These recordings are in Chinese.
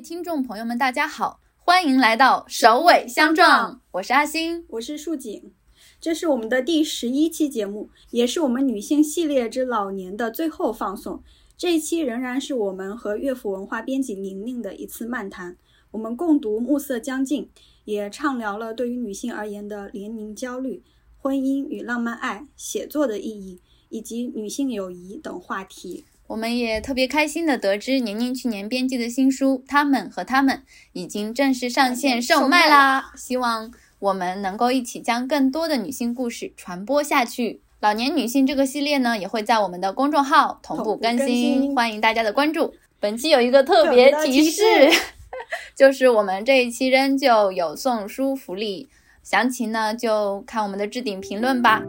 听众朋友们，大家好，欢迎来到首尾相撞，我是阿星，我是树景，这是我们的第十一期节目，也是我们女性系列之老年的最后放送。这一期仍然是我们和乐府文化编辑宁宁的一次漫谈，我们共读《暮色将近》，也畅聊了对于女性而言的年龄焦虑、婚姻与浪漫爱、写作的意义以及女性友谊等话题。我们也特别开心的得知，宁宁去年编辑的新书《他们和他们》已经正式上线售卖啦！希望我们能够一起将更多的女性故事传播下去。老年女性这个系列呢，也会在我们的公众号同步更新，欢迎大家的关注。本期有一个特别提示，就是我们这一期仍旧有送书福利，详情呢就看我们的置顶评论吧。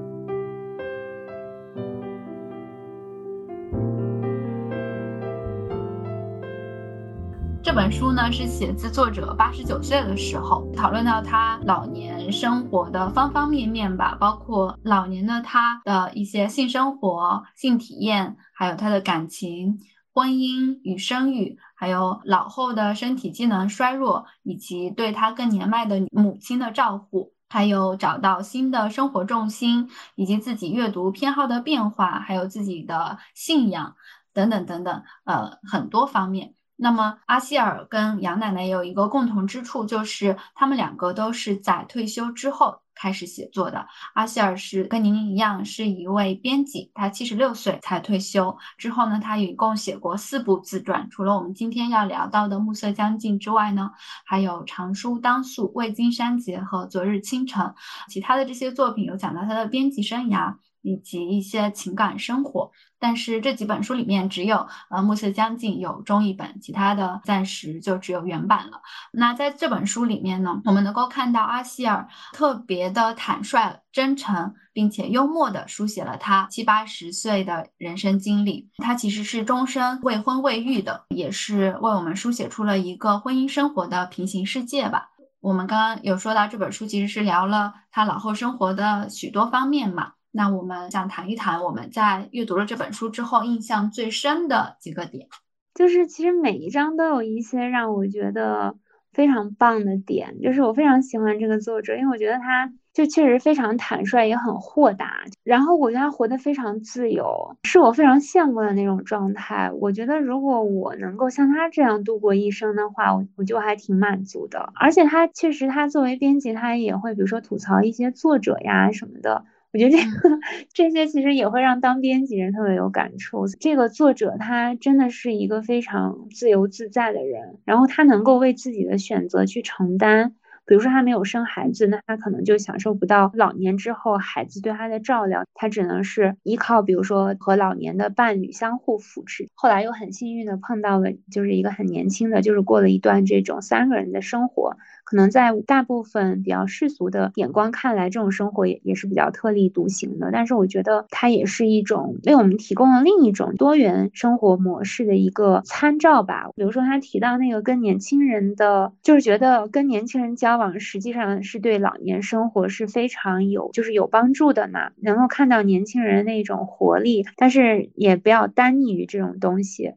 这本书呢是写自作者八十九岁的时候，讨论到他老年生活的方方面面吧，包括老年的他的一些性生活、性体验，还有他的感情、婚姻与生育，还有老后的身体机能衰弱，以及对他更年迈的母亲的照顾，还有找到新的生活重心，以及自己阅读偏好的变化，还有自己的信仰等等等等，呃，很多方面。那么阿希尔跟杨奶奶有一个共同之处，就是他们两个都是在退休之后开始写作的。阿希尔是跟您一样，是一位编辑，他七十六岁才退休。之后呢，他一共写过四部自传，除了我们今天要聊到的《暮色将近》之外呢，还有《长书当宿》《未经删节》和《昨日清晨》。其他的这些作品有讲到他的编辑生涯。以及一些情感生活，但是这几本书里面只有呃《暮色将近》有中译本，其他的暂时就只有原版了。那在这本书里面呢，我们能够看到阿希尔特别的坦率、真诚，并且幽默的书写了他七八十岁的人生经历。他其实是终身未婚未育的，也是为我们书写出了一个婚姻生活的平行世界吧。我们刚刚有说到这本书其实是聊了他老后生活的许多方面嘛。那我们想谈一谈我们在阅读了这本书之后印象最深的几个点，就是其实每一章都有一些让我觉得非常棒的点，就是我非常喜欢这个作者，因为我觉得他就确实非常坦率，也很豁达，然后我觉得他活得非常自由，是我非常羡慕的那种状态。我觉得如果我能够像他这样度过一生的话，我我就还挺满足的。而且他确实，他作为编辑，他也会比如说吐槽一些作者呀什么的。我觉得这个这些其实也会让当编辑人特别有感触。这个作者他真的是一个非常自由自在的人，然后他能够为自己的选择去承担。比如说他没有生孩子，那他可能就享受不到老年之后孩子对他的照料，他只能是依靠，比如说和老年的伴侣相互扶持。后来又很幸运的碰到了，就是一个很年轻的，就是过了一段这种三个人的生活。可能在大部分比较世俗的眼光看来，这种生活也也是比较特立独行的。但是我觉得它也是一种为我们提供了另一种多元生活模式的一个参照吧。比如说他提到那个跟年轻人的，就是觉得跟年轻人交往实际上是对老年生活是非常有就是有帮助的嘛。能够看到年轻人那种活力，但是也不要单溺于这种东西。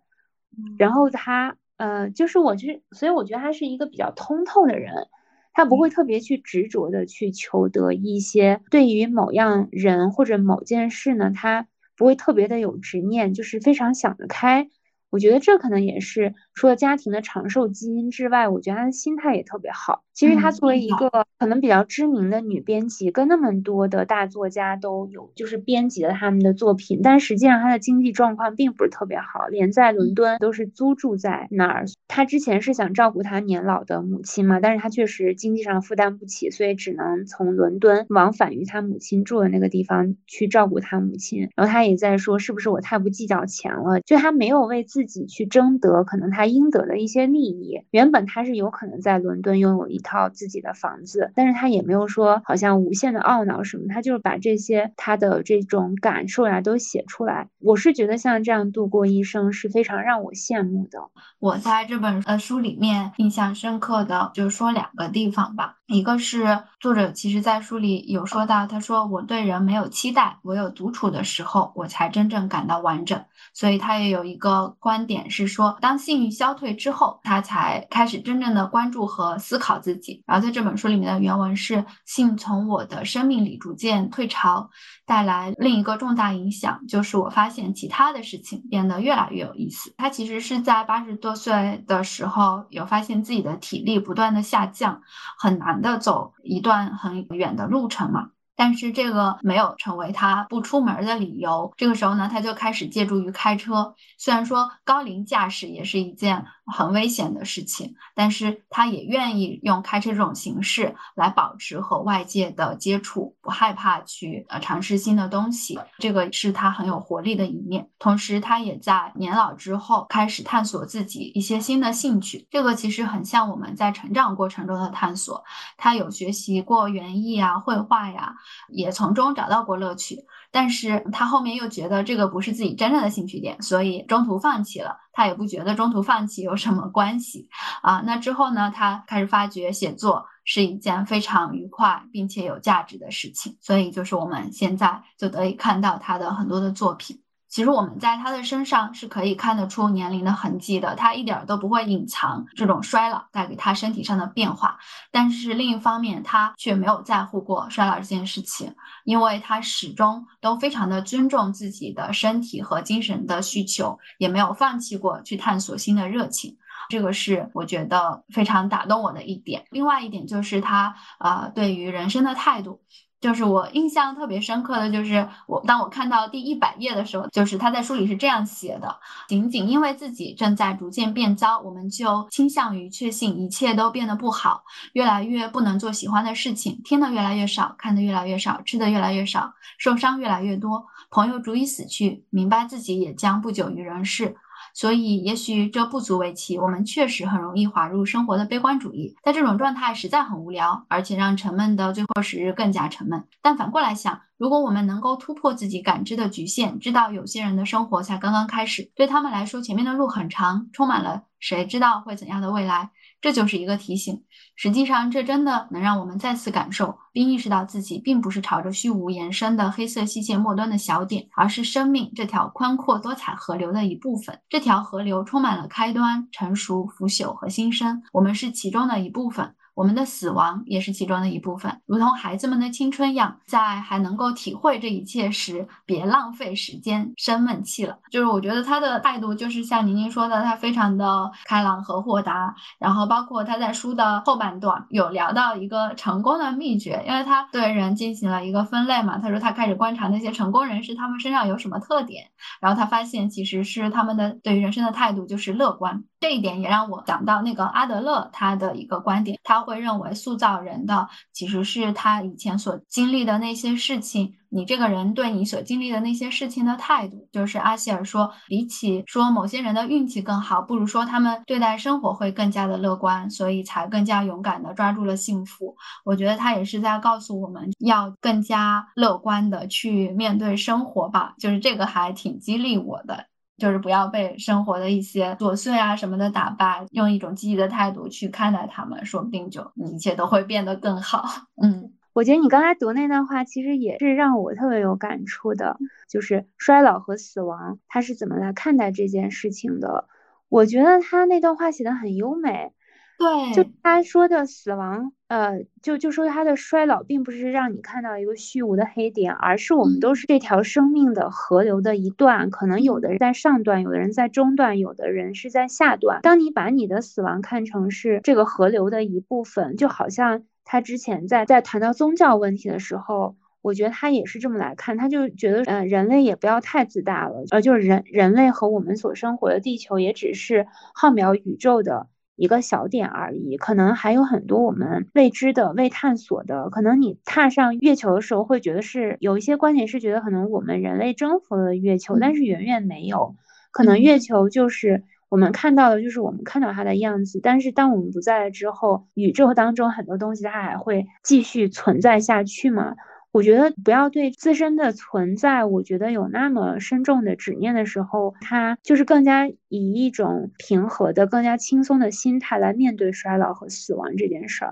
然后他。呃，就是我觉得，所以我觉得他是一个比较通透的人，他不会特别去执着的去求得一些对于某样人或者某件事呢，他不会特别的有执念，就是非常想得开。我觉得这可能也是除了家庭的长寿基因之外，我觉得她的心态也特别好。其实她作为一个可能比较知名的女编辑，跟那么多的大作家都有就是编辑了他们的作品，但实际上她的经济状况并不是特别好，连在伦敦都是租住在那儿。她之前是想照顾她年老的母亲嘛，但是她确实经济上负担不起，所以只能从伦敦往返于她母亲住的那个地方去照顾她母亲。然后她也在说，是不是我太不计较钱了？就她没有为自自己去争得可能应得的一些利益。原本他是有可能在伦敦拥有一套自己的房子，但是他也没有说好像无限的懊恼什么，他就是把这些他的这种感受呀都写出来。我是觉得像这样度过一生是非常让我羡慕的。我在这本呃书里面印象深刻的就是说两个地方吧，一个是作者其实在书里有说到，他说我对人没有期待，我有独处的时候，我才真正感到完整。所以他也有一个观点是说，当性欲消退之后，他才开始真正的关注和思考自己。然后在这本书里面的原文是：性从我的生命里逐渐退潮，带来另一个重大影响，就是我发现其他的事情变得越来越有意思。他其实是在八十多岁的时候，有发现自己的体力不断的下降，很难的走一段很远的路程嘛。但是这个没有成为他不出门的理由。这个时候呢，他就开始借助于开车。虽然说高龄驾驶也是一件很危险的事情，但是他也愿意用开车这种形式来保持和外界的接触，不害怕去呃尝试新的东西。这个是他很有活力的一面。同时，他也在年老之后开始探索自己一些新的兴趣。这个其实很像我们在成长过程中的探索。他有学习过园艺啊、绘画呀。也从中找到过乐趣，但是他后面又觉得这个不是自己真正的兴趣点，所以中途放弃了。他也不觉得中途放弃有什么关系啊。那之后呢，他开始发觉写作是一件非常愉快并且有价值的事情，所以就是我们现在就得以看到他的很多的作品。其实我们在他的身上是可以看得出年龄的痕迹的，他一点都不会隐藏这种衰老带给他身体上的变化。但是另一方面，他却没有在乎过衰老这件事情，因为他始终都非常的尊重自己的身体和精神的需求，也没有放弃过去探索新的热情。这个是我觉得非常打动我的一点。另外一点就是他呃对于人生的态度。就是我印象特别深刻的就是我当我看到第一百页的时候，就是他在书里是这样写的：仅仅因为自己正在逐渐变糟，我们就倾向于确信一切都变得不好，越来越不能做喜欢的事情，听得越来越少，看得越来越少，吃的越来越少，受伤越来越多，朋友逐一死去，明白自己也将不久于人世。所以，也许这不足为奇。我们确实很容易滑入生活的悲观主义，在这种状态实在很无聊，而且让沉闷的最后时日更加沉闷。但反过来想，如果我们能够突破自己感知的局限，知道有些人的生活才刚刚开始，对他们来说前面的路很长，充满了谁知道会怎样的未来。这就是一个提醒。实际上，这真的能让我们再次感受并意识到自己并不是朝着虚无延伸的黑色细线末端的小点，而是生命这条宽阔多彩河流的一部分。这条河流充满了开端、成熟、腐朽和新生，我们是其中的一部分。我们的死亡也是其中的一部分，如同孩子们的青春一样，在还能够体会这一切时，别浪费时间生闷气了。就是我觉得他的态度，就是像宁宁说的，他非常的开朗和豁达。然后包括他在书的后半段有聊到一个成功的秘诀，因为他对人进行了一个分类嘛。他说他开始观察那些成功人士，他们身上有什么特点，然后他发现其实是他们的对于人生的态度就是乐观。这一点也让我想到那个阿德勒他的一个观点，他会认为塑造人的其实是他以前所经历的那些事情，你这个人对你所经历的那些事情的态度。就是阿希尔说，比起说某些人的运气更好，不如说他们对待生活会更加的乐观，所以才更加勇敢的抓住了幸福。我觉得他也是在告诉我们要更加乐观的去面对生活吧，就是这个还挺激励我的。就是不要被生活的一些琐碎啊什么的打败，用一种积极的态度去看待他们，说不定就一切都会变得更好。嗯，我觉得你刚才读那段话，其实也是让我特别有感触的，就是衰老和死亡，他是怎么来看待这件事情的？我觉得他那段话写的很优美。对，就他说的死亡，呃，就就说他的衰老，并不是让你看到一个虚无的黑点，而是我们都是这条生命的河流的一段，可能有的人在上段，有的人在中段，有的人是在下段。当你把你的死亡看成是这个河流的一部分，就好像他之前在在谈到宗教问题的时候，我觉得他也是这么来看，他就觉得，呃，人类也不要太自大了，呃，就是人人类和我们所生活的地球也只是浩渺宇宙的。一个小点而已，可能还有很多我们未知的、未探索的。可能你踏上月球的时候，会觉得是有一些观点是觉得可能我们人类征服了月球，但是远远没有。可能月球就是我们看到的，就是我们看到它的样子。但是当我们不在了之后，宇宙当中很多东西它还会继续存在下去嘛？我觉得不要对自身的存在，我觉得有那么深重的执念的时候，他就是更加以一种平和的、更加轻松的心态来面对衰老和死亡这件事儿。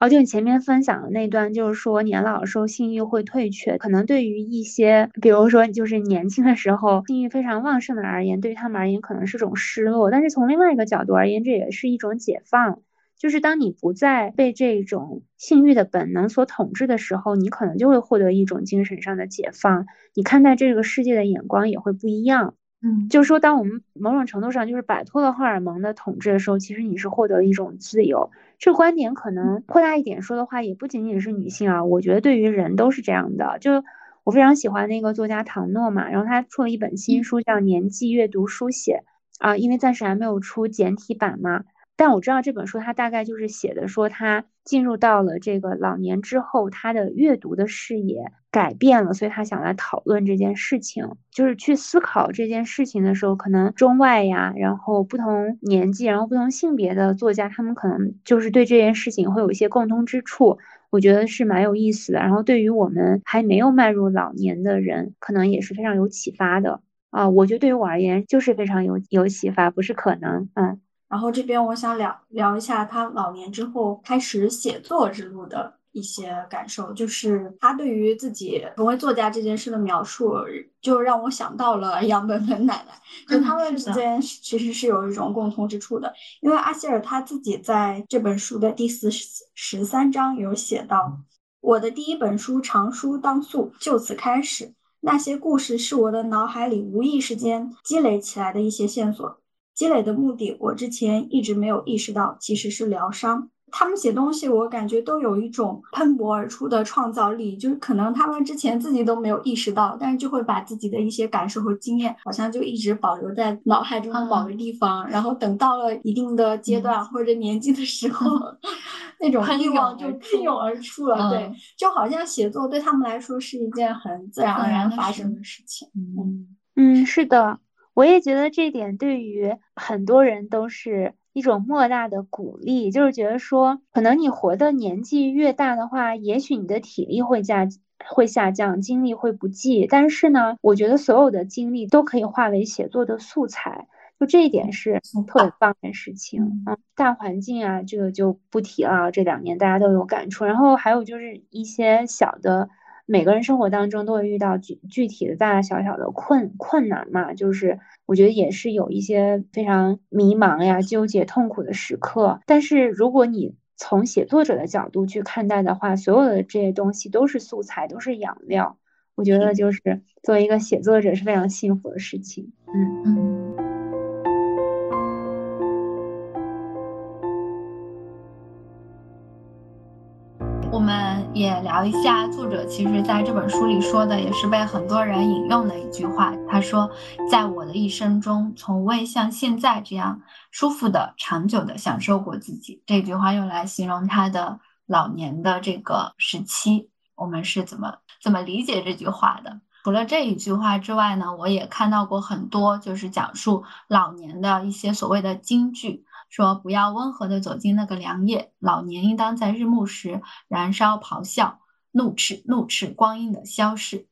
哦，就你前面分享的那段，就是说年老的时候性欲会退却，可能对于一些，比如说就是年轻的时候性欲非常旺盛的人而言，对于他们而言可能是种失落，但是从另外一个角度而言，这也是一种解放。就是当你不再被这种性欲的本能所统治的时候，你可能就会获得一种精神上的解放，你看待这个世界的眼光也会不一样。嗯，就是说，当我们某种程度上就是摆脱了荷尔蒙的统治的时候，其实你是获得一种自由。这个观点可能扩大一点说的话，也不仅仅是女性啊，我觉得对于人都是这样的。就我非常喜欢那个作家唐诺嘛，然后他出了一本新书叫《年纪阅读书写》啊，因为暂时还没有出简体版嘛。但我知道这本书，它大概就是写的说，他进入到了这个老年之后，他的阅读的视野改变了，所以他想来讨论这件事情，就是去思考这件事情的时候，可能中外呀，然后不同年纪，然后不同性别的作家，他们可能就是对这件事情会有一些共通之处，我觉得是蛮有意思的。然后对于我们还没有迈入老年的人，可能也是非常有启发的啊。我觉得对于我而言，就是非常有有启发，不是可能，嗯。然后这边我想聊聊一下他老年之后开始写作之路的一些感受，就是他对于自己成为作家这件事的描述，就让我想到了杨本本奶奶，就他们之间其实是有一种共通之处的，因为阿希尔他自己在这本书的第四十三章有写到，我的第一本书长书当素就此开始，那些故事是我的脑海里无意识间积累起来的一些线索。积累的目的，我之前一直没有意识到，其实是疗伤。他们写东西，我感觉都有一种喷薄而出的创造力，就是可能他们之前自己都没有意识到，但是就会把自己的一些感受和经验，好像就一直保留在脑海中的某个地方，然后等到了一定的阶段或者年纪的时候，那种欲望就喷涌而出了。对，就好像写作对他们来说是一件很自然而然发生的事情。嗯嗯，是的。我也觉得这点对于很多人都是一种莫大的鼓励，就是觉得说，可能你活的年纪越大的话，也许你的体力会下会下降，精力会不济，但是呢，我觉得所有的精力都可以化为写作的素材，就这一点是特别棒的事情。嗯，大环境啊，这个就不提了，这两年大家都有感触。然后还有就是一些小的。每个人生活当中都会遇到具具体的大大小小的困困难嘛，就是我觉得也是有一些非常迷茫呀、纠结、痛苦的时刻。但是如果你从写作者的角度去看待的话，所有的这些东西都是素材，都是养料。我觉得就是作为一个写作者是非常幸福的事情。嗯嗯。也聊一下作者，其实在这本书里说的，也是被很多人引用的一句话。他说：“在我的一生中，从未像现在这样舒服的、长久的享受过自己。”这句话用来形容他的老年的这个时期。我们是怎么怎么理解这句话的？除了这一句话之外呢，我也看到过很多，就是讲述老年的一些所谓的金句。说不要温和地走进那个凉夜，老年应当在日暮时燃烧咆哮，怒斥怒斥光阴的消逝。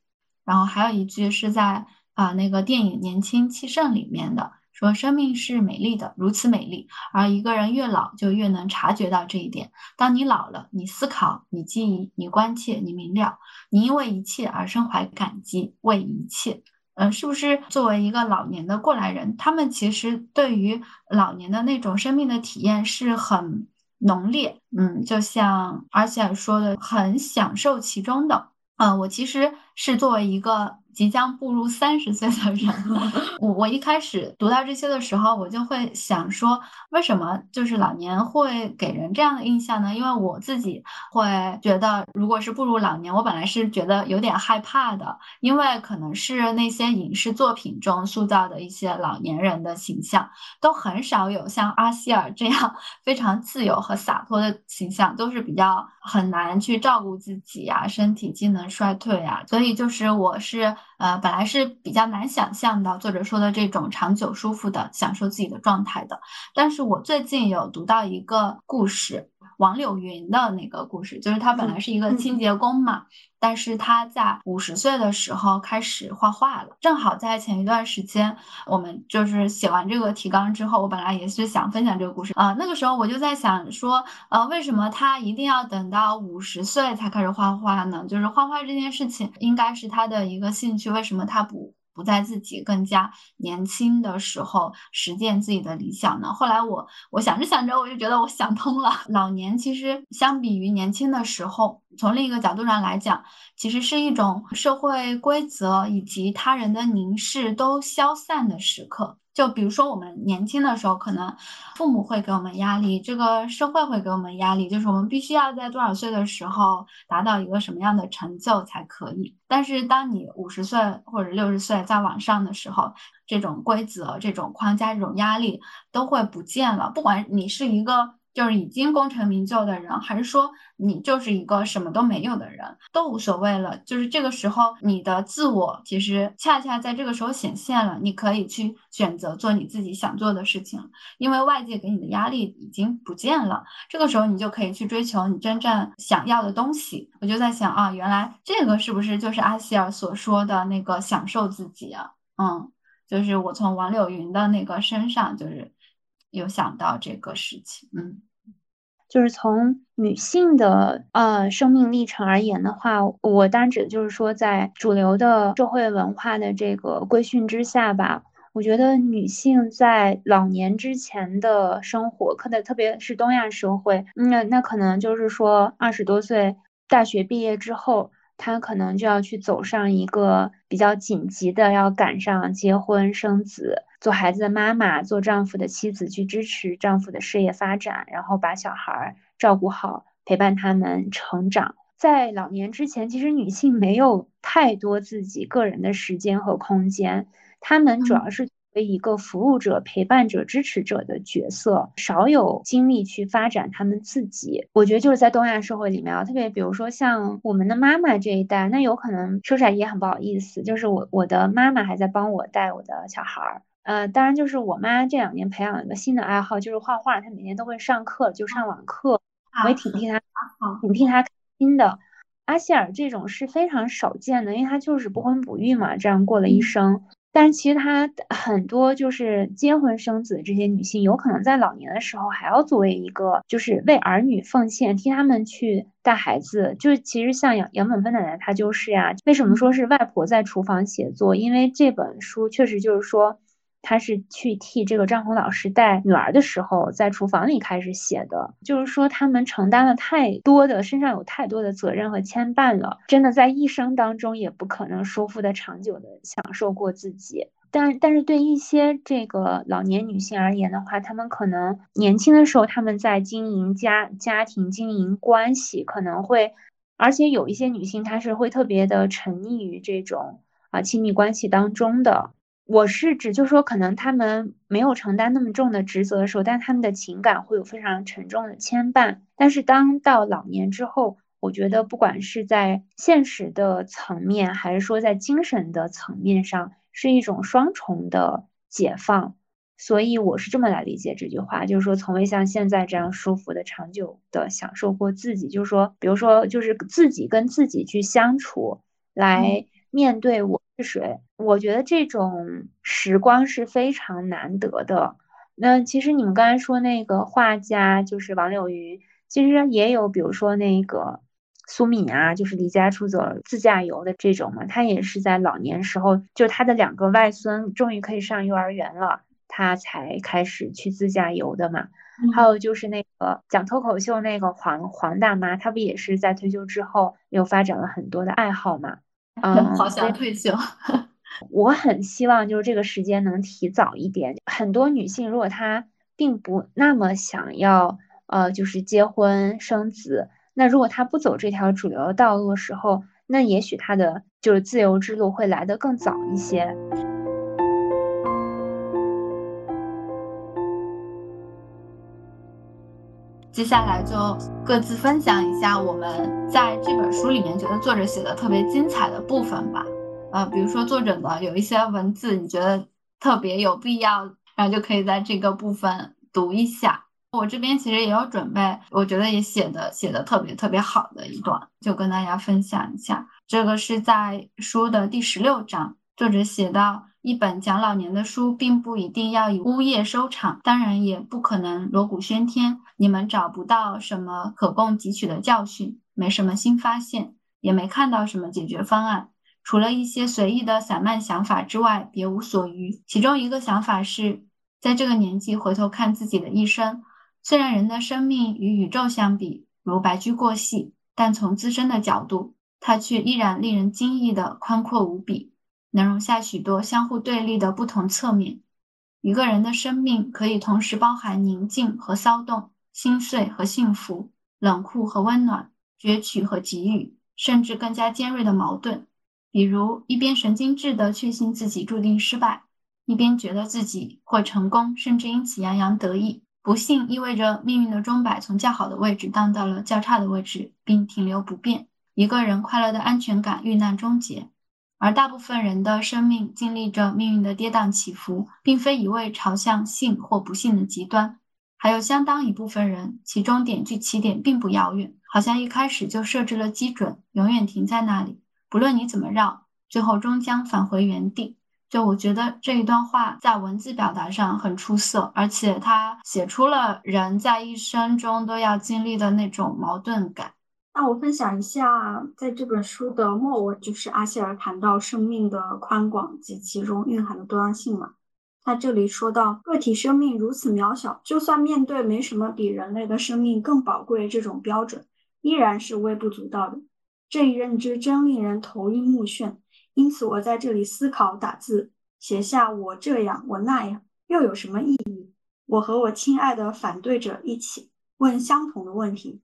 然后还有一句是在啊那个电影《年轻气盛》里面的，说生命是美丽的，如此美丽，而一个人越老就越能察觉到这一点。当你老了，你思考，你记忆，你关切，你明了，你因为一切而深怀感激，为一切。嗯，是不是作为一个老年的过来人，他们其实对于老年的那种生命的体验是很浓烈，嗯，就像而且说的很享受其中的。嗯，我其实是作为一个。即将步入三十岁的人了，我我一开始读到这些的时候，我就会想说，为什么就是老年会给人这样的印象呢？因为我自己会觉得，如果是步入老年，我本来是觉得有点害怕的，因为可能是那些影视作品中塑造的一些老年人的形象，都很少有像阿希尔这样 非常自由和洒脱的形象，都是比较很难去照顾自己呀，身体机能衰退啊，所以就是我是。呃，本来是比较难想象的作者说的这种长久舒服的享受自己的状态的，但是我最近有读到一个故事，王柳云的那个故事，就是他本来是一个清洁工嘛，但是他在五十岁的时候开始画画了。正好在前一段时间，我们就是写完这个提纲之后，我本来也是想分享这个故事啊。那个时候我就在想说，呃，为什么他一定要等到五十岁才开始画画呢？就是画画这件事情应该是他的一个兴趣，为什么他不？不在自己更加年轻的时候实践自己的理想呢？后来我我想着想着，我就觉得我想通了。老年其实相比于年轻的时候，从另一个角度上来讲，其实是一种社会规则以及他人的凝视都消散的时刻。就比如说，我们年轻的时候，可能父母会给我们压力，这个社会会给我们压力，就是我们必须要在多少岁的时候达到一个什么样的成就才可以。但是，当你五十岁或者六十岁再往上的时候，这种规则、这种框架、这种压力都会不见了。不管你是一个。就是已经功成名就的人，还是说你就是一个什么都没有的人，都无所谓了。就是这个时候，你的自我其实恰恰在这个时候显现了。你可以去选择做你自己想做的事情，因为外界给你的压力已经不见了。这个时候，你就可以去追求你真正想要的东西。我就在想啊，原来这个是不是就是阿希尔所说的那个享受自己啊？嗯，就是我从王柳云的那个身上，就是有想到这个事情，嗯。就是从女性的呃生命历程而言的话，我当然指的就是说，在主流的社会文化的这个规训之下吧，我觉得女性在老年之前的生活，可能特别是东亚社会，那那可能就是说二十多岁大学毕业之后。她可能就要去走上一个比较紧急的，要赶上结婚生子、做孩子的妈妈、做丈夫的妻子，去支持丈夫的事业发展，然后把小孩照顾好，陪伴他们成长。在老年之前，其实女性没有太多自己个人的时间和空间，她们主要是。为一个服务者、陪伴者、支持者的角色，少有精力去发展他们自己。我觉得就是在东亚社会里面啊，特别比如说像我们的妈妈这一代，那有可能说出来也很不好意思，就是我我的妈妈还在帮我带我的小孩儿。呃，当然就是我妈这两年培养了一个新的爱好，就是画画，她每天都会上课，就上网课，我也挺替她，挺替她开心的。阿希尔这种是非常少见的，因为他就是不婚不育嘛，这样过了一生。但其实她很多就是结婚生子这些女性，有可能在老年的时候还要作为一个，就是为儿女奉献，替他们去带孩子。就其实像杨杨本芬奶奶她就是呀。为什么说是外婆在厨房写作？因为这本书确实就是说。她是去替这个张红老师带女儿的时候，在厨房里开始写的，就是说他们承担了太多的，身上有太多的责任和牵绊了，真的在一生当中也不可能舒服的、长久的享受过自己。但但是对一些这个老年女性而言的话，她们可能年轻的时候，她们在经营家家庭、经营关系，可能会，而且有一些女性她是会特别的沉溺于这种啊亲密关系当中的。我是指，就是说，可能他们没有承担那么重的职责的时候，但他们的情感会有非常沉重的牵绊。但是，当到老年之后，我觉得不管是在现实的层面，还是说在精神的层面上，是一种双重的解放。所以，我是这么来理解这句话，就是说，从未像现在这样舒服的、长久的享受过自己。就是说，比如说，就是自己跟自己去相处，来面对我。是谁？我觉得这种时光是非常难得的。那其实你们刚才说那个画家就是王柳云，其实也有，比如说那个苏敏啊，就是离家出走自驾游的这种嘛。他也是在老年时候，就他的两个外孙终于可以上幼儿园了，他才开始去自驾游的嘛。还有就是那个讲脱口秀那个黄黄大妈，她不也是在退休之后又发展了很多的爱好嘛？嗯，好想退休。我很希望就是这个时间能提早一点。很多女性如果她并不那么想要，呃，就是结婚生子，那如果她不走这条主流的道路的时候，那也许她的就是自由之路会来得更早一些。接下来就各自分享一下我们在这本书里面觉得作者写的特别精彩的部分吧。呃，比如说作者的有一些文字，你觉得特别有必要，然后就可以在这个部分读一下。我这边其实也有准备，我觉得也写的写的特别特别好的一段，就跟大家分享一下。这个是在书的第十六章，作者写到：一本讲老年的书，并不一定要以呜咽收场，当然也不可能锣鼓喧天。你们找不到什么可供汲取的教训，没什么新发现，也没看到什么解决方案。除了一些随意的散漫想法之外，别无所余。其中一个想法是，在这个年纪回头看自己的一生，虽然人的生命与宇宙相比如白驹过隙，但从自身的角度，它却依然令人惊异的宽阔无比，能容下许多相互对立的不同侧面。一个人的生命可以同时包含宁静和骚动，心碎和幸福，冷酷和温暖，攫取和给予，甚至更加尖锐的矛盾。比如，一边神经质地确信自己注定失败，一边觉得自己会成功，甚至因此洋洋得意。不幸意味着命运的钟摆从较好的位置荡到了较差的位置，并停留不变。一个人快乐的安全感遇难终结，而大部分人的生命经历着命运的跌宕起伏，并非一味朝向幸或不幸的极端。还有相当一部分人，其终点距起点并不遥远，好像一开始就设置了基准，永远停在那里。不论你怎么绕，最后终将返回原地。就我觉得这一段话在文字表达上很出色，而且他写出了人在一生中都要经历的那种矛盾感。那我分享一下，在这本书的末尾，就是阿希尔谈到生命的宽广及其中蕴含的多样性嘛。他这里说到，个体生命如此渺小，就算面对没什么比人类的生命更宝贵这种标准，依然是微不足道的。这一认知真令人头晕目眩，因此我在这里思考打字，写下我这样我那样又有什么意义？我和我亲爱的反对者一起问相同的问题：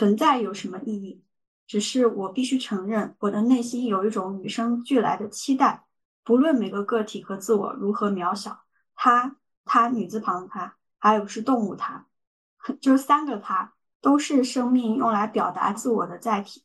存在有什么意义？只是我必须承认，我的内心有一种与生俱来的期待，不论每个个体和自我如何渺小，他、他女字旁的他，还有是动物他，就是三个他，都是生命用来表达自我的载体。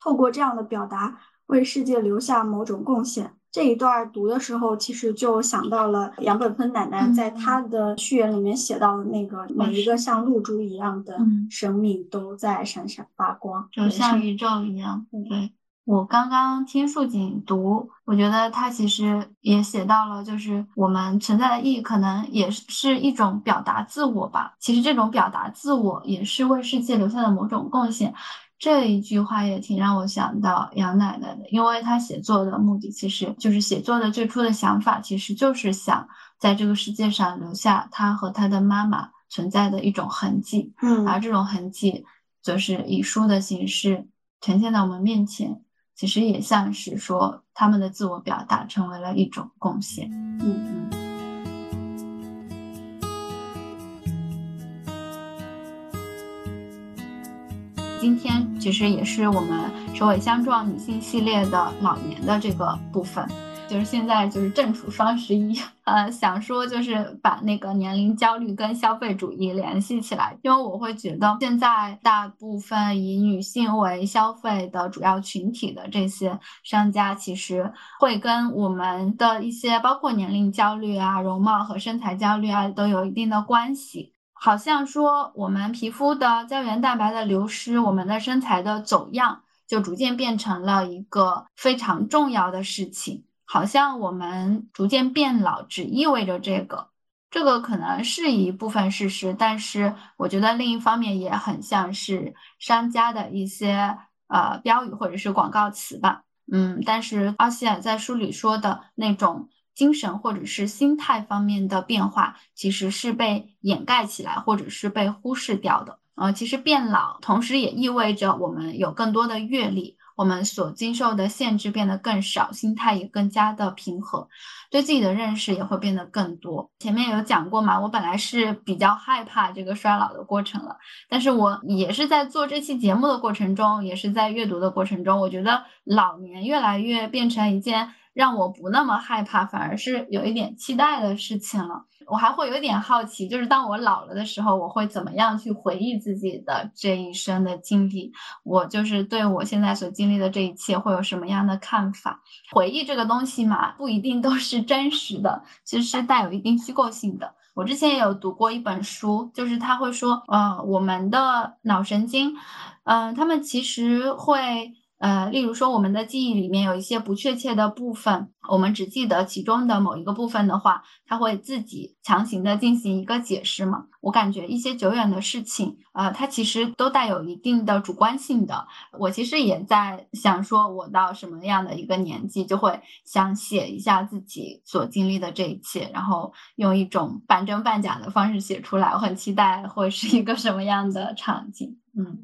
透过这样的表达，为世界留下某种贡献。这一段读的时候，其实就想到了杨本芬奶奶在她的序言里面写到的那个每一个像露珠一样的生命都在闪闪发光，就像宇宙一样。对我刚刚听树锦读，我觉得他其实也写到了，就是我们存在的意义可能也是一种表达自我吧。其实这种表达自我，也是为世界留下的某种贡献。这一句话也挺让我想到杨奶奶的，因为她写作的目的其实就是写作的最初的想法，其实就是想在这个世界上留下她和她的妈妈存在的一种痕迹。嗯，而这种痕迹就是以书的形式呈现在我们面前，其实也像是说他们的自我表达成为了一种贡献。嗯嗯。今天其实也是我们首尾相撞女性系列的老年的这个部分，就是现在就是正处双十一，呃，想说就是把那个年龄焦虑跟消费主义联系起来，因为我会觉得现在大部分以女性为消费的主要群体的这些商家，其实会跟我们的一些包括年龄焦虑啊、容貌和身材焦虑啊都有一定的关系。好像说我们皮肤的胶原蛋白的流失，我们的身材的走样，就逐渐变成了一个非常重要的事情。好像我们逐渐变老，只意味着这个，这个可能是一部分事实，但是我觉得另一方面也很像是商家的一些呃标语或者是广告词吧。嗯，但是奥西尔在书里说的那种。精神或者是心态方面的变化，其实是被掩盖起来，或者是被忽视掉的。呃，其实变老，同时也意味着我们有更多的阅历，我们所经受的限制变得更少，心态也更加的平和，对自己的认识也会变得更多。前面有讲过嘛，我本来是比较害怕这个衰老的过程了，但是我也是在做这期节目的过程中，也是在阅读的过程中，我觉得老年越来越变成一件。让我不那么害怕，反而是有一点期待的事情了。我还会有一点好奇，就是当我老了的时候，我会怎么样去回忆自己的这一生的经历？我就是对我现在所经历的这一切会有什么样的看法？回忆这个东西嘛，不一定都是真实的，其实是带有一定虚构性的。我之前也有读过一本书，就是他会说，呃，我们的脑神经，嗯，他们其实会。呃，例如说，我们的记忆里面有一些不确切的部分，我们只记得其中的某一个部分的话，它会自己强行的进行一个解释嘛。我感觉一些久远的事情，呃，它其实都带有一定的主观性的。我其实也在想说，我到什么样的一个年纪，就会想写一下自己所经历的这一切，然后用一种半真半假的方式写出来。我很期待会是一个什么样的场景。嗯，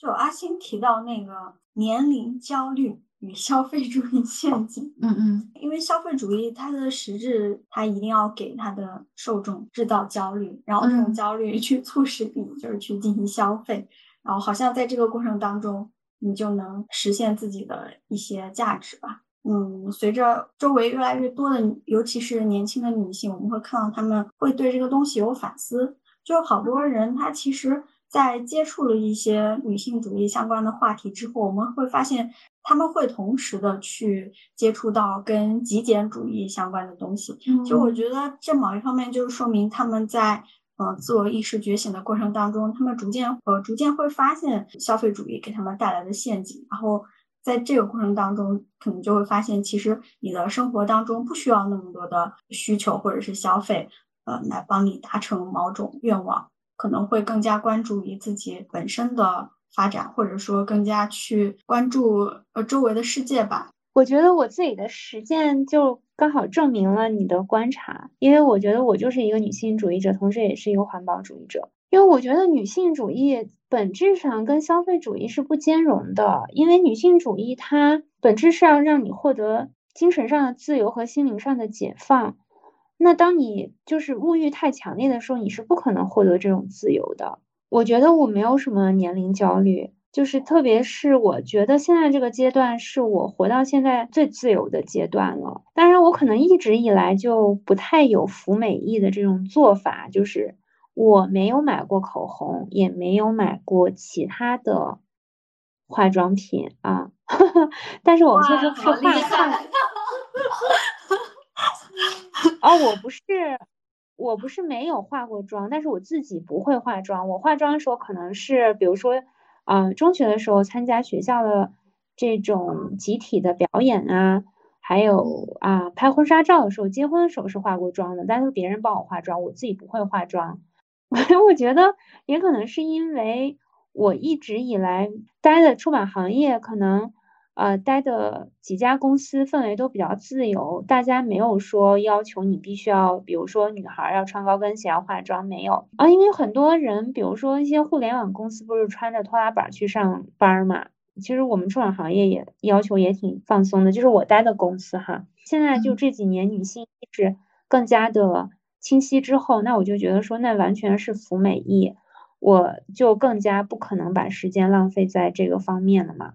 就阿星提到那个。年龄焦虑与消费主义陷阱。嗯嗯，因为消费主义它的实质，它一定要给它的受众制造焦虑，然后这种焦虑去促使你就是去进行消费，然后好像在这个过程当中，你就能实现自己的一些价值吧。嗯，随着周围越来越多的，尤其是年轻的女性，我们会看到她们会对这个东西有反思，就好多人他其实。在接触了一些女性主义相关的话题之后，我们会发现他们会同时的去接触到跟极简主义相关的东西。就我觉得这某一方面就是说明他们在呃自我意识觉醒的过程当中，他们逐渐呃逐渐会发现消费主义给他们带来的陷阱，然后在这个过程当中，可能就会发现其实你的生活当中不需要那么多的需求或者是消费，呃来帮你达成某种愿望。可能会更加关注于自己本身的发展，或者说更加去关注呃周围的世界吧。我觉得我自己的实践就刚好证明了你的观察，因为我觉得我就是一个女性主义者，同时也是一个环保主义者。因为我觉得女性主义本质上跟消费主义是不兼容的，因为女性主义它本质上让你获得精神上的自由和心灵上的解放。那当你就是物欲太强烈的时候，你是不可能获得这种自由的。我觉得我没有什么年龄焦虑，就是特别是我觉得现在这个阶段是我活到现在最自由的阶段了。当然，我可能一直以来就不太有服美役的这种做法，就是我没有买过口红，也没有买过其他的化妆品啊。但是我确实是化看。哦，我不是，我不是没有化过妆，但是我自己不会化妆。我化妆的时候可能是，比如说，啊，中学的时候参加学校的这种集体的表演啊，还有啊拍婚纱照的时候，结婚的时候是化过妆的，但是别人帮我化妆，我自己不会化妆。我觉得也可能是因为我一直以来待的出版行业可能。呃，待的几家公司氛围都比较自由，大家没有说要求你必须要，比如说女孩要穿高跟鞋要化妆，没有啊。因为很多人，比如说一些互联网公司，不是穿着拖拉板去上班嘛。其实我们出版行业也要求也挺放松的，就是我待的公司哈。现在就这几年女性意识更加的清晰之后，那我就觉得说，那完全是服美役，我就更加不可能把时间浪费在这个方面了嘛。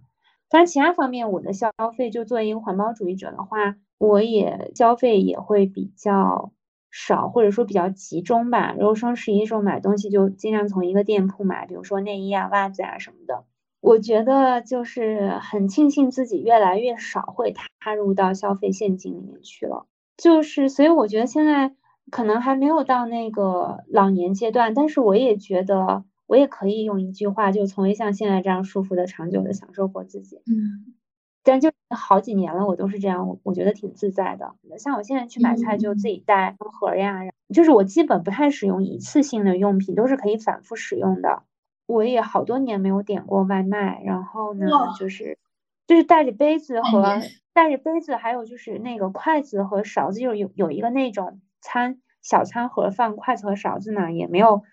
但其他方面，我的消费就作为一个环保主义者的话，我也消费也会比较少，或者说比较集中吧。然后双十一时候买东西就尽量从一个店铺买，比如说内衣啊、袜子啊什么的。我觉得就是很庆幸自己越来越少会踏入到消费陷阱里面去了。就是所以我觉得现在可能还没有到那个老年阶段，但是我也觉得。我也可以用一句话，就从未像现在这样舒服的、长久的享受过自己。嗯，但就好几年了，我都是这样，我我觉得挺自在的。像我现在去买菜，就自己带装盒呀，就是我基本不太使用一次性的用品，都是可以反复使用的。我也好多年没有点过外卖，然后呢，就是就是带着杯子和带着杯子，还有就是那个筷子和勺子，就是有有一个那种餐小餐盒放筷子和勺子嘛，也没有。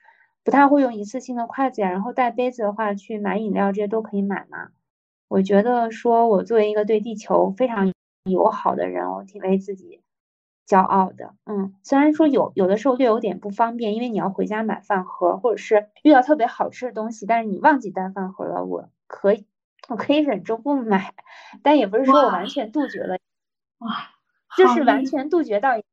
不太会用一次性的筷子呀，然后带杯子的话，去买饮料这些都可以买嘛。我觉得说我作为一个对地球非常友好的人，我挺为自己骄傲的。嗯，虽然说有有的时候略有点不方便，因为你要回家买饭盒，或者是遇到特别好吃的东西，但是你忘记带饭盒了，我可以我可以忍住不买，但也不是说我完全杜绝了，哇，就是完全杜绝到有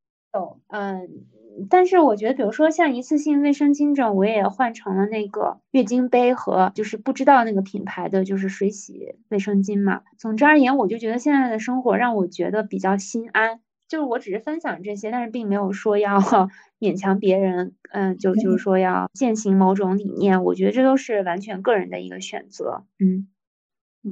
嗯。但是我觉得，比如说像一次性卫生巾这种，我也换成了那个月经杯和就是不知道那个品牌的就是水洗卫生巾嘛。总之而言，我就觉得现在的生活让我觉得比较心安，就是我只是分享这些，但是并没有说要 勉强别人，嗯，就就是说要践行某种理念。我觉得这都是完全个人的一个选择。嗯，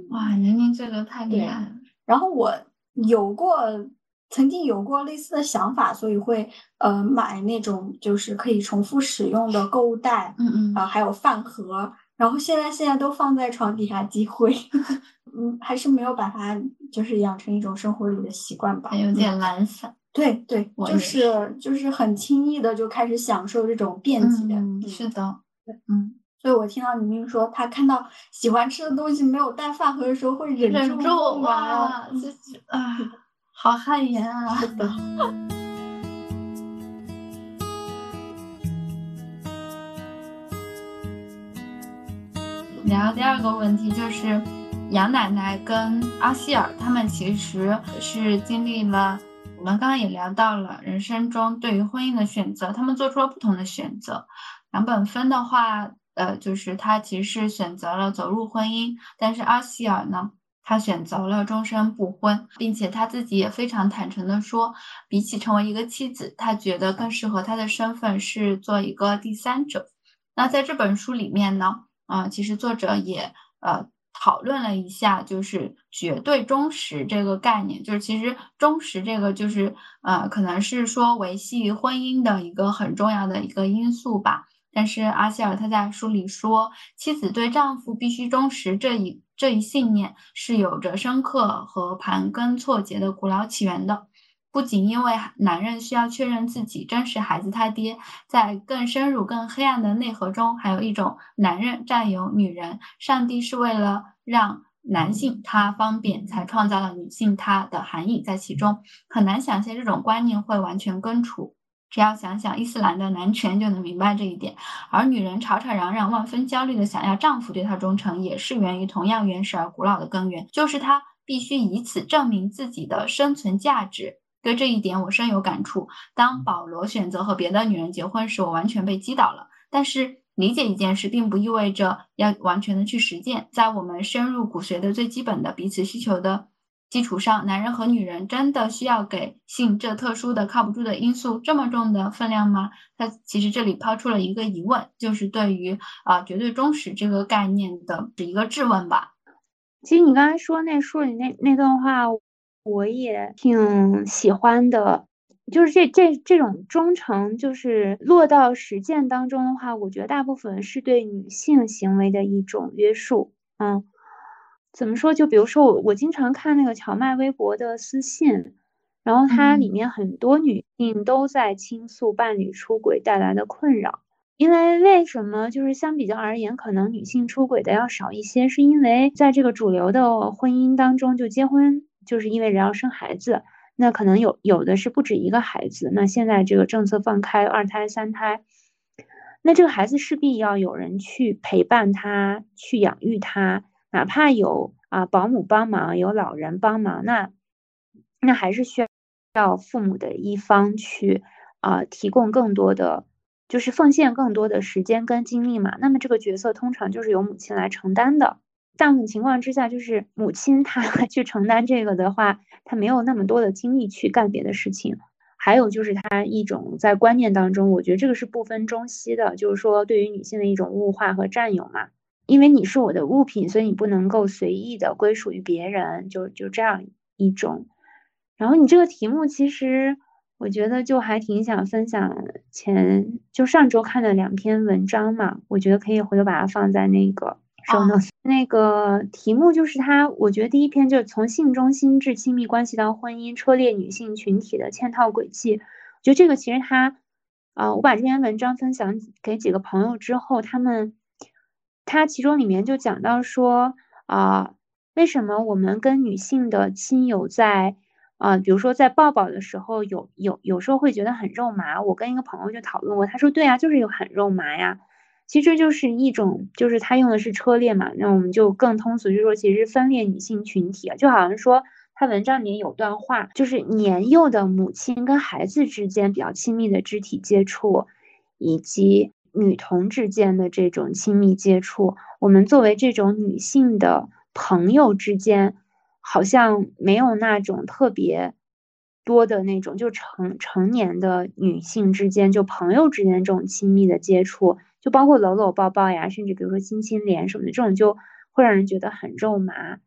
哇，宁宁这个太厉害了。然后我有过，曾经有过类似的想法，所以会呃买那种就是可以重复使用的购物袋，嗯嗯，啊还有饭盒。然后现在现在都放在床底下积灰，嗯，还是没有把它就是养成一种生活里的习惯吧。有点懒散。对对，就是就是很轻易的就开始享受这种便捷。嗯，是的。对，嗯。所以我听到宁宁说，她看到喜欢吃的东西没有带饭盒的时候会忍住哇，这是啊，好汗颜啊。是的。然后第二个问题就是，杨奶奶跟阿希尔他们其实是经历了，我们刚刚也聊到了人生中对于婚姻的选择，他们做出了不同的选择。杨本芬的话，呃，就是他其实是选择了走入婚姻，但是阿希尔呢，他选择了终身不婚，并且他自己也非常坦诚的说，比起成为一个妻子，他觉得更适合他的身份是做一个第三者。那在这本书里面呢？啊，其实作者也呃讨论了一下，就是绝对忠实这个概念，就是其实忠实这个就是呃可能是说维系婚姻的一个很重要的一个因素吧。但是阿希尔他在书里说，妻子对丈夫必须忠实这一这一信念是有着深刻和盘根错节的古老起源的。不仅因为男人需要确认自己真实孩子他爹，在更深入、更黑暗的内核中，还有一种男人占有女人，上帝是为了让男性他方便才创造了女性他的含义在其中。很难想象这种观念会完全根除，只要想想伊斯兰的男权就能明白这一点。而女人吵吵嚷嚷、万分焦虑的想要丈夫对她忠诚，也是源于同样原始而古老的根源，就是她必须以此证明自己的生存价值。对这一点我深有感触。当保罗选择和别的女人结婚时，我完全被击倒了。但是理解一件事，并不意味着要完全的去实践。在我们深入骨髓的最基本的彼此需求的基础上，男人和女人真的需要给性这特殊的靠不住的因素这么重的分量吗？他其实这里抛出了一个疑问，就是对于啊绝对忠实这个概念的一个质问吧。其实你刚才说那书里那那段话。我也挺喜欢的，就是这这这种忠诚，就是落到实践当中的话，我觉得大部分是对女性行为的一种约束。嗯，怎么说？就比如说我我经常看那个荞麦微博的私信，然后它里面很多女性都在倾诉伴侣出轨带来的困扰。因为为什么？就是相比较而言，可能女性出轨的要少一些，是因为在这个主流的婚姻当中，就结婚。就是因为人要生孩子，那可能有有的是不止一个孩子。那现在这个政策放开二胎、三胎，那这个孩子势必要有人去陪伴他，去养育他，哪怕有啊保姆帮忙，有老人帮忙，那那还是需要父母的一方去啊提供更多的，就是奉献更多的时间跟精力嘛。那么这个角色通常就是由母亲来承担的。大部分情况之下，就是母亲她去承担这个的话，她没有那么多的精力去干别的事情。还有就是她一种在观念当中，我觉得这个是不分中西的，就是说对于女性的一种物化和占有嘛。因为你是我的物品，所以你不能够随意的归属于别人，就就这样一种。然后你这个题目其实我觉得就还挺想分享前就上周看的两篇文章嘛，我觉得可以回头把它放在那个。说呢，那个题目就是他，我觉得第一篇就是从性中心至亲密关系到婚姻，车裂女性群体的嵌套轨迹。我觉得这个其实他，啊，我把这篇文章分享给几个朋友之后，他们，他其中里面就讲到说，啊，为什么我们跟女性的亲友在，啊，比如说在抱抱的时候，有有有时候会觉得很肉麻。我跟一个朋友就讨论过，他说，对啊，就是有很肉麻呀。其实就是一种，就是他用的是车裂嘛，那我们就更通俗，就是说其实分裂女性群体啊，就好像说他文章里面有段话，就是年幼的母亲跟孩子之间比较亲密的肢体接触，以及女同之间的这种亲密接触，我们作为这种女性的朋友之间，好像没有那种特别多的那种，就成成年的女性之间，就朋友之间这种亲密的接触，就包括搂搂抱抱呀，甚至比如说亲亲脸什么的，这种就会让人觉得很肉麻。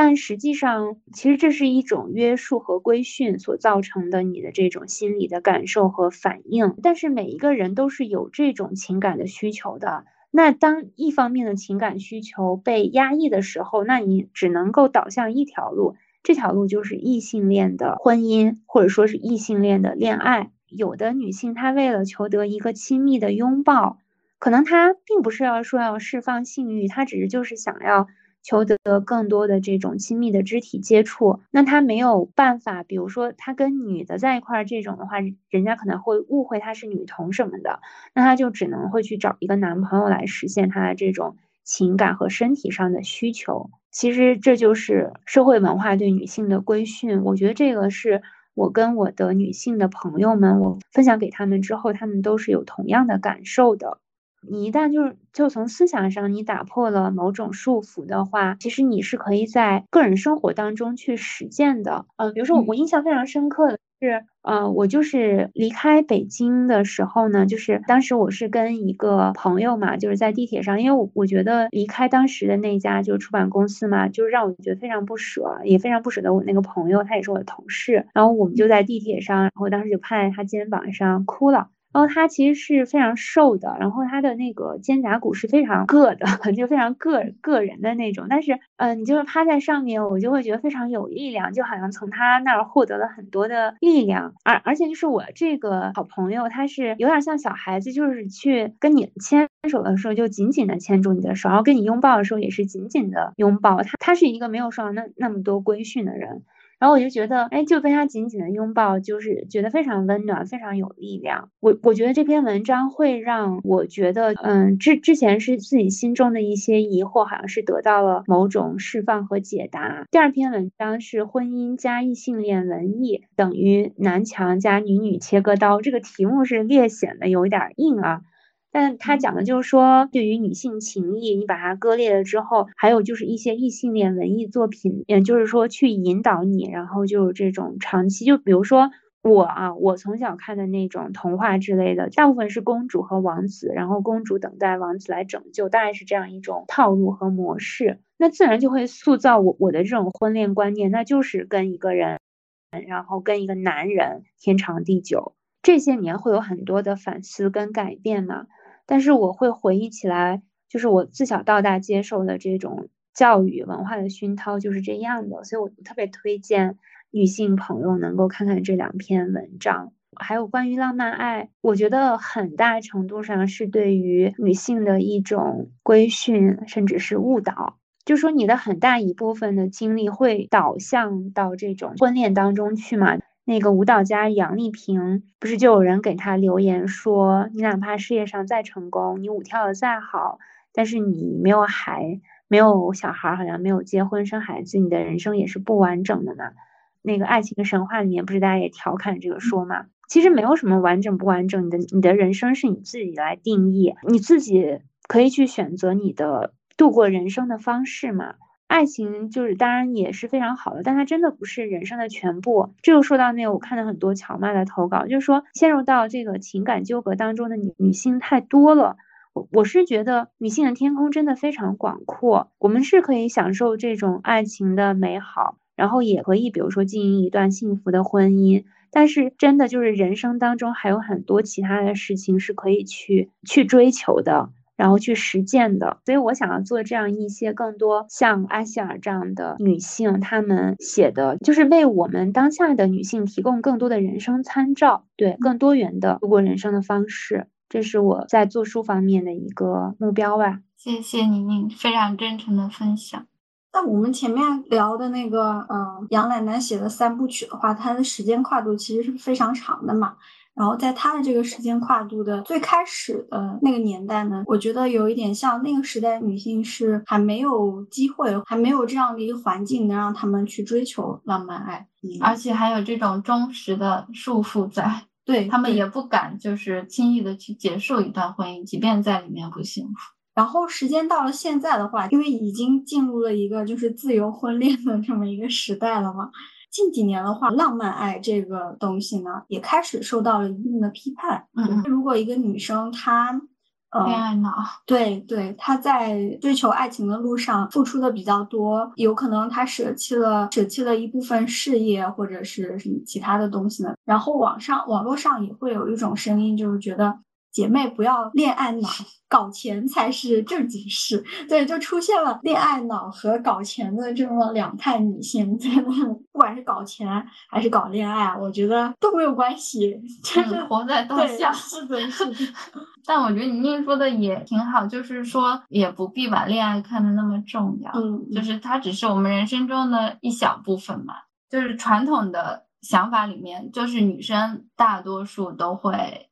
但实际上，其实这是一种约束和规训所造成的你的这种心理的感受和反应。但是每一个人都是有这种情感的需求的。那当一方面的情感需求被压抑的时候，那你只能够导向一条路，这条路就是异性恋的婚姻，或者说是异性恋的恋爱。有的女性她为了求得一个亲密的拥抱，可能她并不是要说要释放性欲，她只是就是想要。求得更多的这种亲密的肢体接触，那他没有办法，比如说他跟女的在一块儿这种的话，人家可能会误会他是女同什么的，那他就只能会去找一个男朋友来实现他的这种情感和身体上的需求。其实这就是社会文化对女性的规训。我觉得这个是我跟我的女性的朋友们，我分享给他们之后，他们都是有同样的感受的。你一旦就是就从思想上你打破了某种束缚的话，其实你是可以在个人生活当中去实践的。嗯，比如说我印象非常深刻的是，呃，我就是离开北京的时候呢，就是当时我是跟一个朋友嘛，就是在地铁上，因为我我觉得离开当时的那家就是出版公司嘛，就是让我觉得非常不舍，也非常不舍得我那个朋友，他也是我的同事，然后我们就在地铁上，然后当时就趴在他肩膀上哭了。然后他其实是非常瘦的，然后他的那个肩胛骨是非常硌的，就非常硌硌人的那种。但是，嗯，你就是趴在上面，我就会觉得非常有力量，就好像从他那儿获得了很多的力量。而而且就是我这个好朋友，他是有点像小孩子，就是去跟你牵手的时候就紧紧的牵住你的手，然后跟你拥抱的时候也是紧紧的拥抱。他他是一个没有受到那那么多规训的人。然后我就觉得，哎，就被他紧紧的拥抱，就是觉得非常温暖，非常有力量。我我觉得这篇文章会让我觉得，嗯，之之前是自己心中的一些疑惑，好像是得到了某种释放和解答。第二篇文章是婚姻加异性恋文艺等于男强加女女切割刀，这个题目是略显得有一点硬啊。但他讲的就是说，对于女性情谊，你把它割裂了之后，还有就是一些异性恋文艺作品，也就是说去引导你，然后就这种长期，就比如说我啊，我从小看的那种童话之类的，大部分是公主和王子，然后公主等待王子来拯救，大概是这样一种套路和模式，那自然就会塑造我我的这种婚恋观念，那就是跟一个人，然后跟一个男人天长地久，这些年会有很多的反思跟改变嘛。但是我会回忆起来，就是我自小到大接受的这种教育文化的熏陶就是这样的，所以我特别推荐女性朋友能够看看这两篇文章。还有关于浪漫爱，我觉得很大程度上是对于女性的一种规训，甚至是误导。就说你的很大一部分的精力会导向到这种婚恋当中去嘛。那个舞蹈家杨丽萍不是就有人给她留言说，你哪怕事业上再成功，你舞跳的再好，但是你没有孩，没有小孩，好像没有结婚生孩子，你的人生也是不完整的呢。那个爱情神话里面不是大家也调侃这个说嘛？其实没有什么完整不完整，你的你的人生是你自己来定义，你自己可以去选择你的度过人生的方式嘛。爱情就是当然也是非常好的，但它真的不是人生的全部。这就说到那个，我看了很多乔妈的投稿，就是说陷入到这个情感纠葛当中的女女性太多了。我我是觉得女性的天空真的非常广阔，我们是可以享受这种爱情的美好，然后也可以比如说经营一段幸福的婚姻。但是真的就是人生当中还有很多其他的事情是可以去去追求的。然后去实践的，所以我想要做这样一些更多像阿希尔这样的女性，她们写的就是为我们当下的女性提供更多的人生参照，对更多元的度过人生的方式，这是我在做书方面的一个目标吧。谢谢宁宁非常真诚的分享。那我们前面聊的那个，嗯，杨奶奶写的三部曲的话，它的时间跨度其实是非常长的嘛。然后在他的这个时间跨度的最开始的那个年代呢，我觉得有一点像那个时代女性是还没有机会，还没有这样的一个环境能让他们去追求浪漫爱，而且还有这种忠实的束缚在，对他们也不敢就是轻易的去结束一段婚姻，即便在里面不幸福。然后时间到了现在的话，因为已经进入了一个就是自由婚恋的这么一个时代了嘛。近几年的话，浪漫爱这个东西呢，也开始受到了一定的批判。嗯，如果一个女生她。恋爱脑，对对，她在追求爱情的路上付出的比较多，有可能她舍弃了舍弃了一部分事业或者是什么其他的东西呢？然后网上网络上也会有一种声音，就是觉得。姐妹不要恋爱脑，搞钱才是正经事。对，就出现了恋爱脑和搞钱的这么两派女性。不管是搞钱还是搞恋爱，我觉得都没有关系，就是活在当下。是的，是的。但我觉得宁宁说的也挺好，就是说也不必把恋爱看得那么重要。嗯，就是它只是我们人生中的一小部分嘛。就是传统的想法里面，就是女生大多数都会。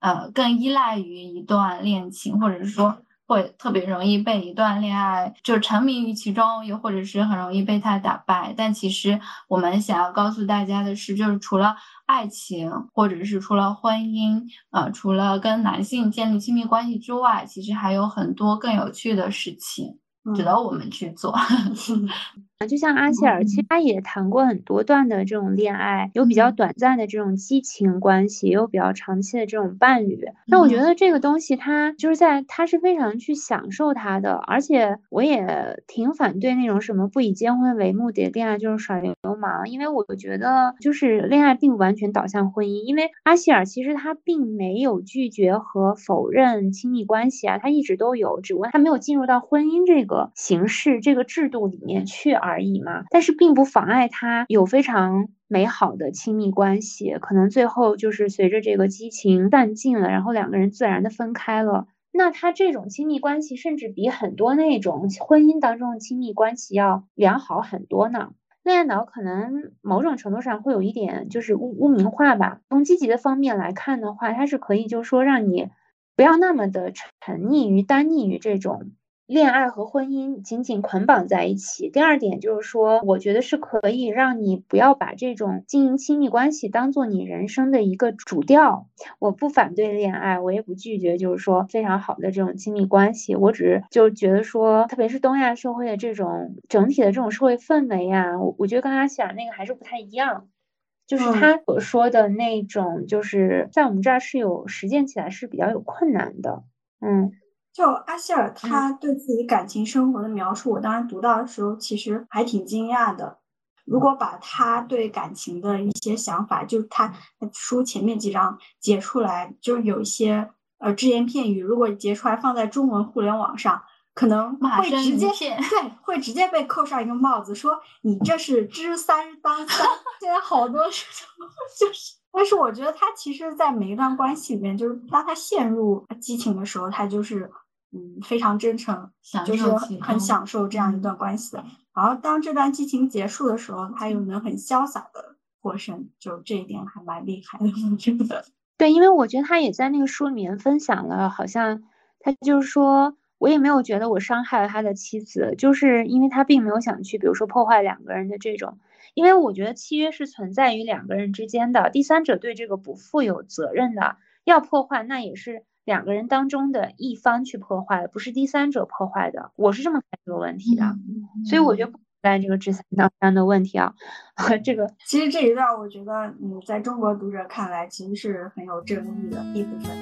呃，更依赖于一段恋情，或者是说会特别容易被一段恋爱就沉迷于其中，又或者是很容易被他打败。但其实我们想要告诉大家的是，就是除了爱情，或者是除了婚姻，呃，除了跟男性建立亲密关系之外，其实还有很多更有趣的事情值得我们去做。就像阿希尔，其实他也谈过很多段的这种恋爱，有比较短暂的这种激情关系，也有比较长期的这种伴侣。那我觉得这个东西，他就是在他是非常去享受他的，而且我也挺反对那种什么不以结婚为目的恋爱就是耍流氓，因为我觉得就是恋爱并不完全导向婚姻，因为阿希尔其实他并没有拒绝和否认亲密关系啊，他一直都有，只不过他没有进入到婚姻这个形式、这个制度里面去。而已嘛，但是并不妨碍他有非常美好的亲密关系，可能最后就是随着这个激情淡尽了，然后两个人自然的分开了。那他这种亲密关系，甚至比很多那种婚姻当中的亲密关系要良好很多呢。恋爱脑可能某种程度上会有一点就是污污名化吧。从积极的方面来看的话，它是可以就说让你不要那么的沉溺于单溺于这种。恋爱和婚姻紧紧捆绑在一起。第二点就是说，我觉得是可以让你不要把这种经营亲密关系当做你人生的一个主调。我不反对恋爱，我也不拒绝，就是说非常好的这种亲密关系。我只是就觉得说，特别是东亚社会的这种整体的这种社会氛围呀，我我觉得跟阿西尔那个还是不太一样。就是他所说的那种，就是在我们这儿是有实践起来是比较有困难的。嗯。就阿希尔他对自己感情生活的描述，我当时读到的时候，其实还挺惊讶的。如果把他对感情的一些想法，就他书前面几章截出来，就有一些呃只言片语，如果截出来放在中文互联网上，可能会直接对会直接被扣上一个帽子，说你这是知三当三。现在好多这种 就是，但是我觉得他其实，在每一段关系里面，就是当他陷入激情的时候，他就是。嗯，非常真诚，就是很享受这样一段关系。然后当这段激情结束的时候，他又能很潇洒的过生，就这一点还蛮厉害的，我觉得。对，因为我觉得他也在那个书里面分享了，好像他就是说，我也没有觉得我伤害了他的妻子，就是因为他并没有想去，比如说破坏两个人的这种，因为我觉得契约是存在于两个人之间的，第三者对这个不负有责任的，要破坏那也是。两个人当中的一方去破坏，不是第三者破坏的，我是这么看这个问题的，所以我觉得不存在这个知三当三的问题啊。这个其实这一段，我觉得嗯，在中国读者看来，其实是很有争议的一部分。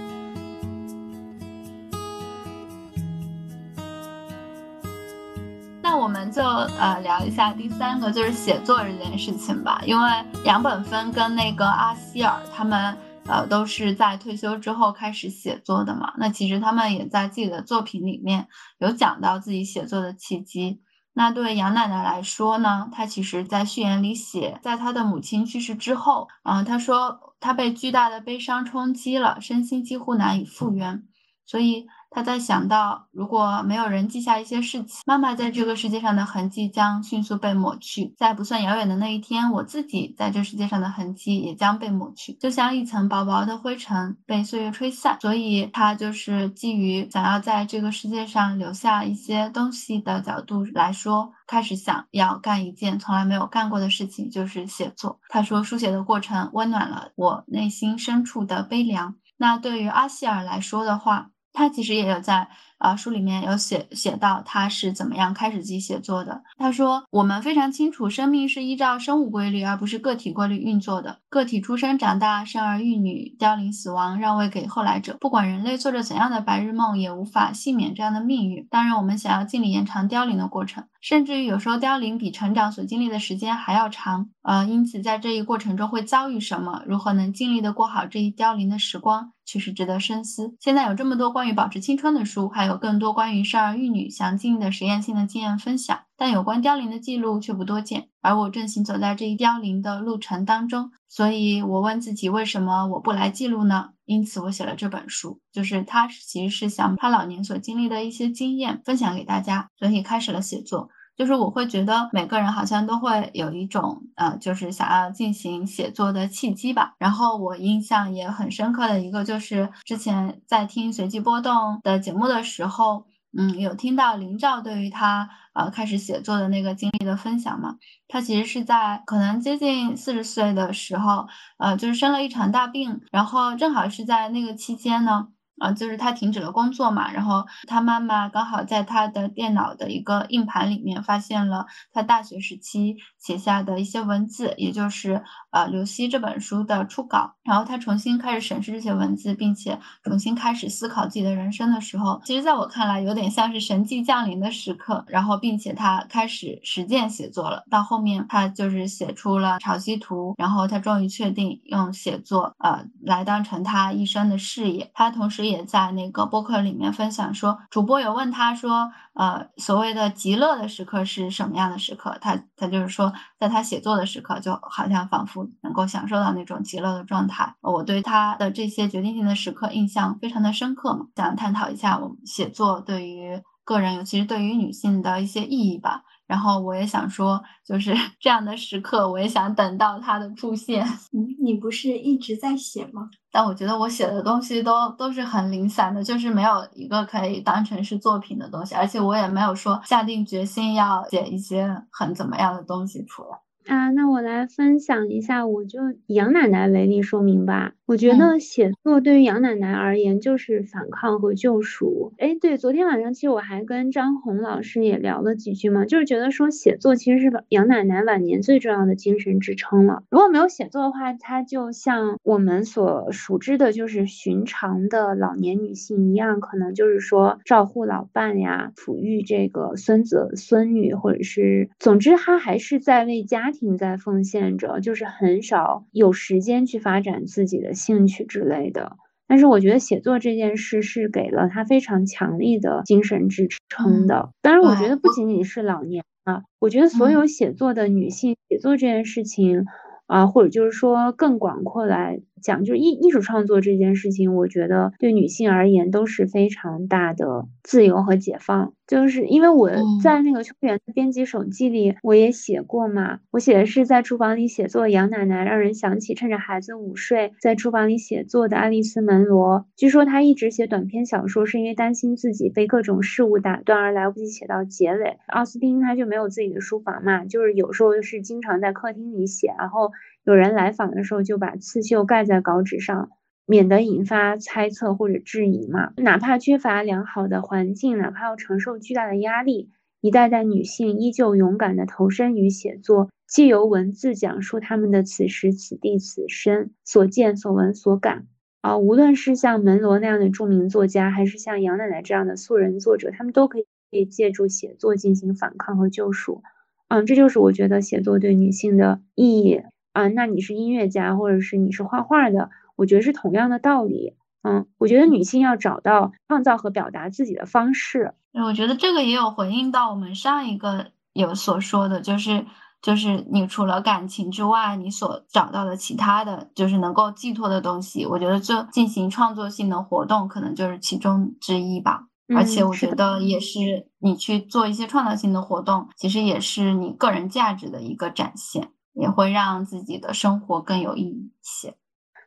那我们就呃聊一下第三个，就是写作这件事情吧，因为杨本芬跟那个阿希尔他们。呃，都是在退休之后开始写作的嘛。那其实他们也在自己的作品里面有讲到自己写作的契机。那对杨奶奶来说呢，她其实在序言里写，在她的母亲去世之后，嗯，她说她被巨大的悲伤冲击了，身心几乎难以复原，所以。他在想到，如果没有人记下一些事情，妈妈在这个世界上的痕迹将迅速被抹去，在不算遥远的那一天，我自己在这世界上的痕迹也将被抹去，就像一层薄薄的灰尘被岁月吹散。所以，他就是基于想要在这个世界上留下一些东西的角度来说，开始想要干一件从来没有干过的事情，就是写作。他说，书写的过程温暖了我内心深处的悲凉。那对于阿希尔来说的话，他其实也有在啊，书里面有写写到他是怎么样开始自己写作的。他说：“我们非常清楚，生命是依照生物规律，而不是个体规律运作的。个体出生、长大、生儿育女、凋零、死亡，让位给后来者。不管人类做着怎样的白日梦，也无法幸免这样的命运。当然，我们想要尽力延长凋零的过程，甚至于有时候凋零比成长所经历的时间还要长。呃，因此在这一过程中会遭遇什么，如何能尽力的过好这一凋零的时光。”确实值得深思。现在有这么多关于保持青春的书，还有更多关于生儿育女详尽的实验性的经验分享，但有关凋零的记录却不多见。而我正行走在这一凋零的路程当中，所以我问自己，为什么我不来记录呢？因此，我写了这本书，就是他其实是想他老年所经历的一些经验分享给大家，所以开始了写作。就是我会觉得每个人好像都会有一种呃，就是想要进行写作的契机吧。然后我印象也很深刻的一个，就是之前在听随机波动的节目的时候，嗯，有听到林照对于他呃开始写作的那个经历的分享嘛。他其实是在可能接近四十岁的时候，呃，就是生了一场大病，然后正好是在那个期间呢。啊，就是他停止了工作嘛，然后他妈妈刚好在他的电脑的一个硬盘里面发现了他大学时期写下的一些文字，也就是呃《刘希》这本书的初稿。然后他重新开始审视这些文字，并且重新开始思考自己的人生的时候，其实在我看来有点像是神迹降临的时刻。然后，并且他开始实践写作了。到后面，他就是写出了《潮汐图》，然后他终于确定用写作呃来当成他一生的事业。他同时。也在那个播客里面分享说，主播有问他说，呃，所谓的极乐的时刻是什么样的时刻？他他就是说，在他写作的时刻，就好像仿佛能够享受到那种极乐的状态。我对他的这些决定性的时刻印象非常的深刻嘛，想探讨一下我们写作对于个人，尤其是对于女性的一些意义吧。然后我也想说，就是 这样的时刻，我也想等到它的出现。嗯，你不是一直在写吗？但我觉得我写的东西都都是很零散的，就是没有一个可以当成是作品的东西，而且我也没有说下定决心要写一些很怎么样的东西出来。啊，那我来分享一下，我就以杨奶奶为例说明吧。我觉得写作对于杨奶奶而言就是反抗和救赎。哎，对，昨天晚上其实我还跟张红老师也聊了几句嘛，就是觉得说写作其实是杨奶奶晚年最重要的精神支撑了。如果没有写作的话，她就像我们所熟知的，就是寻常的老年女性一样，可能就是说照顾老伴呀，抚育这个孙子孙女，或者是，总之她还是在为家。庭在奉献着，就是很少有时间去发展自己的兴趣之类的。但是我觉得写作这件事是给了他非常强力的精神支撑的。当然，我觉得不仅仅是老年啊，我觉得所有写作的女性写作这件事情啊，或者就是说更广阔来。讲就是艺艺术创作这件事情，我觉得对女性而言都是非常大的自由和解放。就是因为我在那个秋园的编辑手记里，我也写过嘛。我写的是在厨房里写作的杨奶奶，让人想起趁着孩子午睡在厨房里写作的爱丽丝门罗。据说她一直写短篇小说，是因为担心自己被各种事物打断而来不及写到结尾。奥斯汀他就没有自己的书房嘛，就是有时候是经常在客厅里写，然后。有人来访的时候，就把刺绣盖在稿纸上，免得引发猜测或者质疑嘛。哪怕缺乏良好的环境，哪怕要承受巨大的压力，一代代女性依旧勇敢地投身于写作，既由文字讲述他们的此时此地此生所见所闻所感。啊，无论是像门罗那样的著名作家，还是像杨奶奶这样的素人作者，他们都可以借助写作进行反抗和救赎。嗯，这就是我觉得写作对女性的意义。啊，那你是音乐家，或者是你是画画的，我觉得是同样的道理。嗯，我觉得女性要找到创造和表达自己的方式。我觉得这个也有回应到我们上一个有所说的，就是就是你除了感情之外，你所找到的其他的就是能够寄托的东西。我觉得这进行创作性的活动，可能就是其中之一吧。而且我觉得也是你去做一些创造性的活动，其实也是你个人价值的一个展现。也会让自己的生活更有意义一些。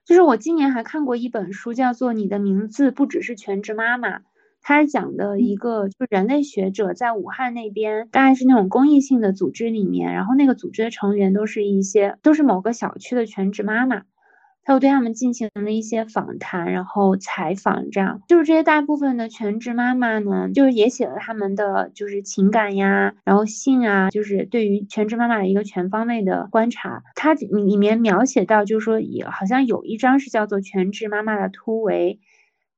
就是我今年还看过一本书，叫做《你的名字不只是全职妈妈》，它是讲的一个就人类学者在武汉那边，大概是那种公益性的组织里面，然后那个组织的成员都是一些都是某个小区的全职妈妈。还有对他们进行了一些访谈，然后采访，这样就是这些大部分的全职妈妈呢，就是也写了他们的就是情感呀，然后性啊，就是对于全职妈妈的一个全方位的观察。它里面描写到，就是说也好像有一张是叫做全职妈妈的突围。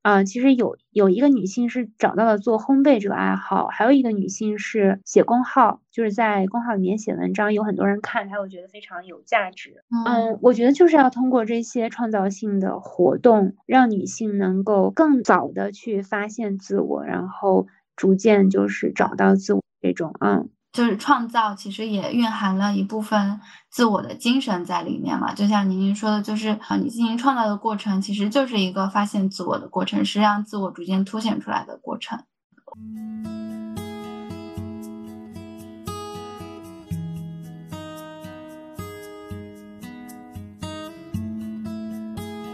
啊，其实有有一个女性是找到了做烘焙这个爱好，还有一个女性是写公号，就是在公号里面写文章，有很多人看，她会觉得非常有价值。嗯，我觉得就是要通过这些创造性的活动，让女性能够更早的去发现自我，然后逐渐就是找到自我这种，嗯。就是创造，其实也蕴含了一部分自我的精神在里面嘛。就像宁宁说的，就是啊，你进行创造的过程，其实就是一个发现自我的过程，是让自我逐渐凸显出来的过程。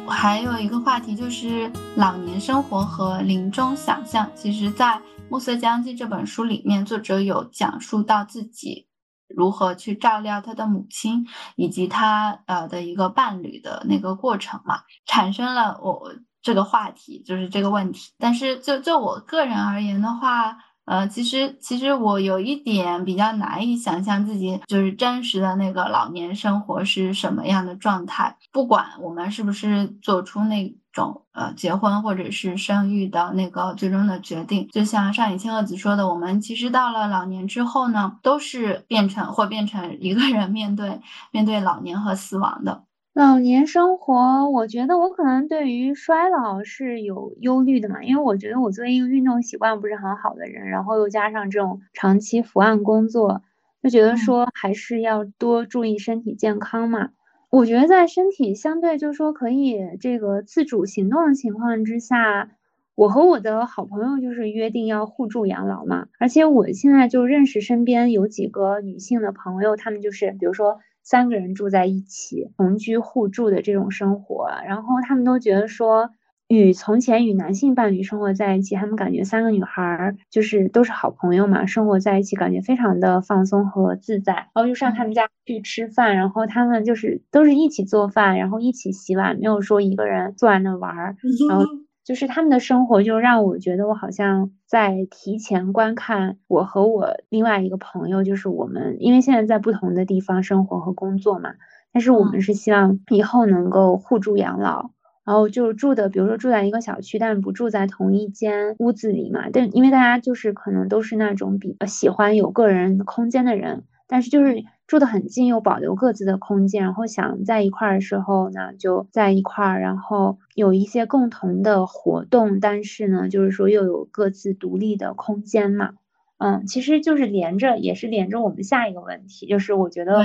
还有一个话题就是老年生活和临终想象，其实，在。《暮色将近》这本书里面，作者有讲述到自己如何去照料他的母亲，以及他呃的一个伴侣的那个过程嘛，产生了我这个话题，就是这个问题。但是就就我个人而言的话，呃，其实其实我有一点比较难以想象自己就是真实的那个老年生活是什么样的状态，不管我们是不是做出那。种呃结婚或者是生育的那个最终的决定，就像上野千鹤子说的，我们其实到了老年之后呢，都是变成或变成一个人面对面对老年和死亡的。老年生活，我觉得我可能对于衰老是有忧虑的嘛，因为我觉得我作为一个运动习惯不是很好的人，然后又加上这种长期伏案工作，就觉得说还是要多注意身体健康嘛。我觉得在身体相对就是说可以这个自主行动的情况之下，我和我的好朋友就是约定要互助养老嘛。而且我现在就认识身边有几个女性的朋友，她们就是比如说三个人住在一起，同居互助的这种生活，然后他们都觉得说。与从前与男性伴侣生活在一起，他们感觉三个女孩就是都是好朋友嘛，生活在一起感觉非常的放松和自在。然后就上他们家去吃饭，然后他们就是都是一起做饭，然后一起洗碗，没有说一个人坐在那玩儿。然后就是他们的生活，就让我觉得我好像在提前观看我和我另外一个朋友，就是我们因为现在在不同的地方生活和工作嘛，但是我们是希望以后能够互助养老。然后就住的，比如说住在一个小区，但不住在同一间屋子里嘛。但因为大家就是可能都是那种比喜欢有个人空间的人，但是就是住得很近又保留各自的空间，然后想在一块儿的时候呢，就在一块儿，然后有一些共同的活动，但是呢，就是说又有各自独立的空间嘛。嗯，其实就是连着，也是连着我们下一个问题，就是我觉得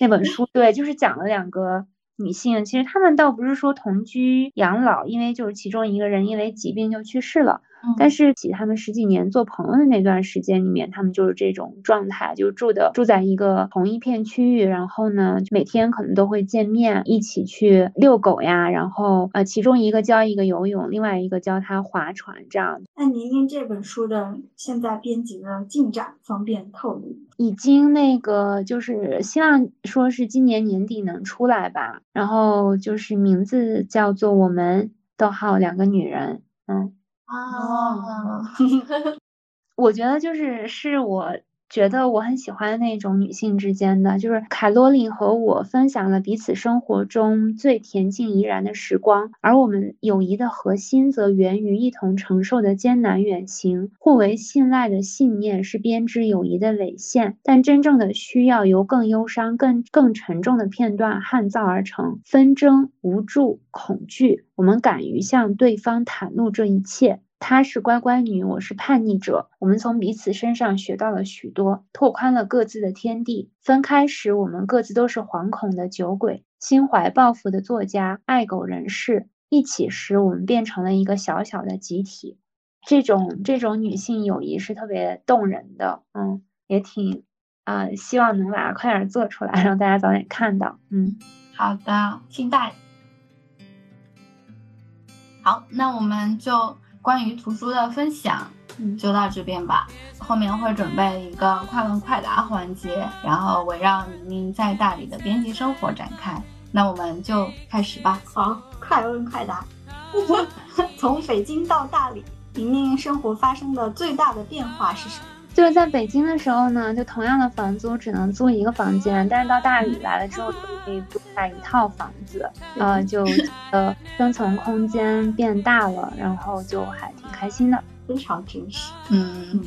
那本书对，就是讲了两个。女性其实她们倒不是说同居养老，因为就是其中一个人因为疾病就去世了。但是，起他们十几年做朋友的那段时间里面，他们就是这种状态，就住的住在一个同一片区域，然后呢，每天可能都会见面，一起去遛狗呀，然后呃，其中一个教一个游泳，另外一个教他划船，这样。那您您这本书的现在编辑的进展方便透露？已经那个就是希望说是今年年底能出来吧，然后就是名字叫做我们逗号两个女人，嗯。啊，我觉得就是是我。觉得我很喜欢那种女性之间的，就是凯罗琳和我分享了彼此生活中最恬静怡然的时光，而我们友谊的核心则源于一同承受的艰难远行。互为信赖的信念是编织友谊的纬线，但真正的需要由更忧伤、更更沉重的片段焊造而成。纷争、无助、恐惧，我们敢于向对方袒露这一切。她是乖乖女，我是叛逆者。我们从彼此身上学到了许多，拓宽了各自的天地。分开时，我们各自都是惶恐的酒鬼，心怀抱负的作家，爱狗人士。一起时，我们变成了一个小小的集体。这种这种女性友谊是特别动人的，嗯，也挺啊，希望能把它快点做出来，让大家早点看到。嗯，好的，期待。好，那我们就。关于图书的分享，就到这边吧。后面会准备一个快问快答环节，然后围绕宁宁在大理的编辑生活展开。那我们就开始吧。好，快问快答。从北京到大理，宁宁生活发生的最大的变化是什么？就是在北京的时候呢，就同样的房租只能租一个房间，但是到大理来了之后，就可以租下一套房子，呃，就呃生存空间变大了，然后就还挺开心的，非常真实。嗯。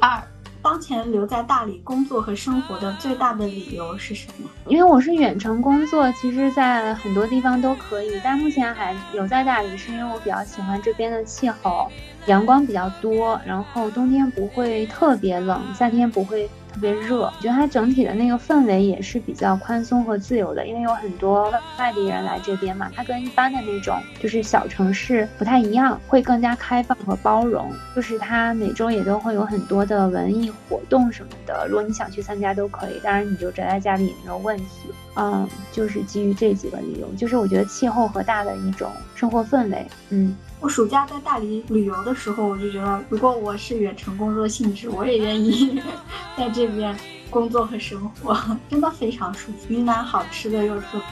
二。当前留在大理工作和生活的最大的理由是什么？因为我是远程工作，其实在很多地方都可以，但目前还留在大理，是因为我比较喜欢这边的气候，阳光比较多，然后冬天不会特别冷，夏天不会。特别热，我觉得它整体的那个氛围也是比较宽松和自由的，因为有很多外地人来这边嘛，它跟一般的那种就是小城市不太一样，会更加开放和包容。就是它每周也都会有很多的文艺活动什么的，如果你想去参加都可以，当然你就宅在家里也没有问题。嗯，就是基于这几个理由，就是我觉得气候和大的一种生活氛围，嗯。我暑假在大理旅游的时候，我就觉得，如果我是远程工作性质，我也愿意 在这边工作和生活，真的非常舒服。云南好吃的又特别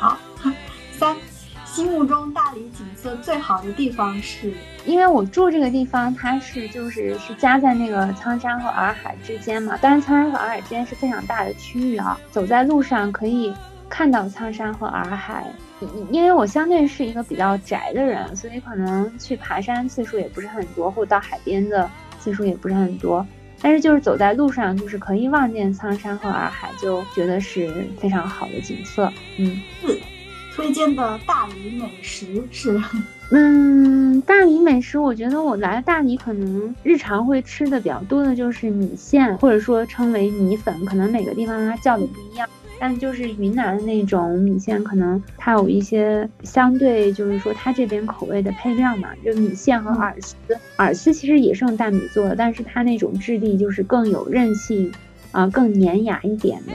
多啊。三，心目中大理景色最好的地方是？因为我住这个地方，它是就是是夹在那个苍山和洱海之间嘛。当然，苍山和洱海之间是非常大的区域啊，走在路上可以看到苍山和洱海。因为我相对是一个比较宅的人，所以可能去爬山次数也不是很多，或者到海边的次数也不是很多。但是就是走在路上，就是可以望见苍山和洱海，就觉得是非常好的景色。嗯。四，推荐的大理美食是？嗯，大理美食，我觉得我来大理可能日常会吃的比较多的就是米线，或者说称为米粉，可能每个地方它叫的不一样。但就是云南的那种米线，可能它有一些相对，就是说它这边口味的配料嘛，就米线和饵丝。饵丝其实也是用大米做的，但是它那种质地就是更有韧性，啊，更粘牙一点的。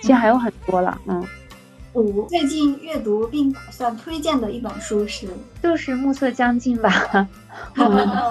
其实还有很多了，嗯。五，最近阅读并打算推荐的一本书是，就是《暮色将近 》吧。很好，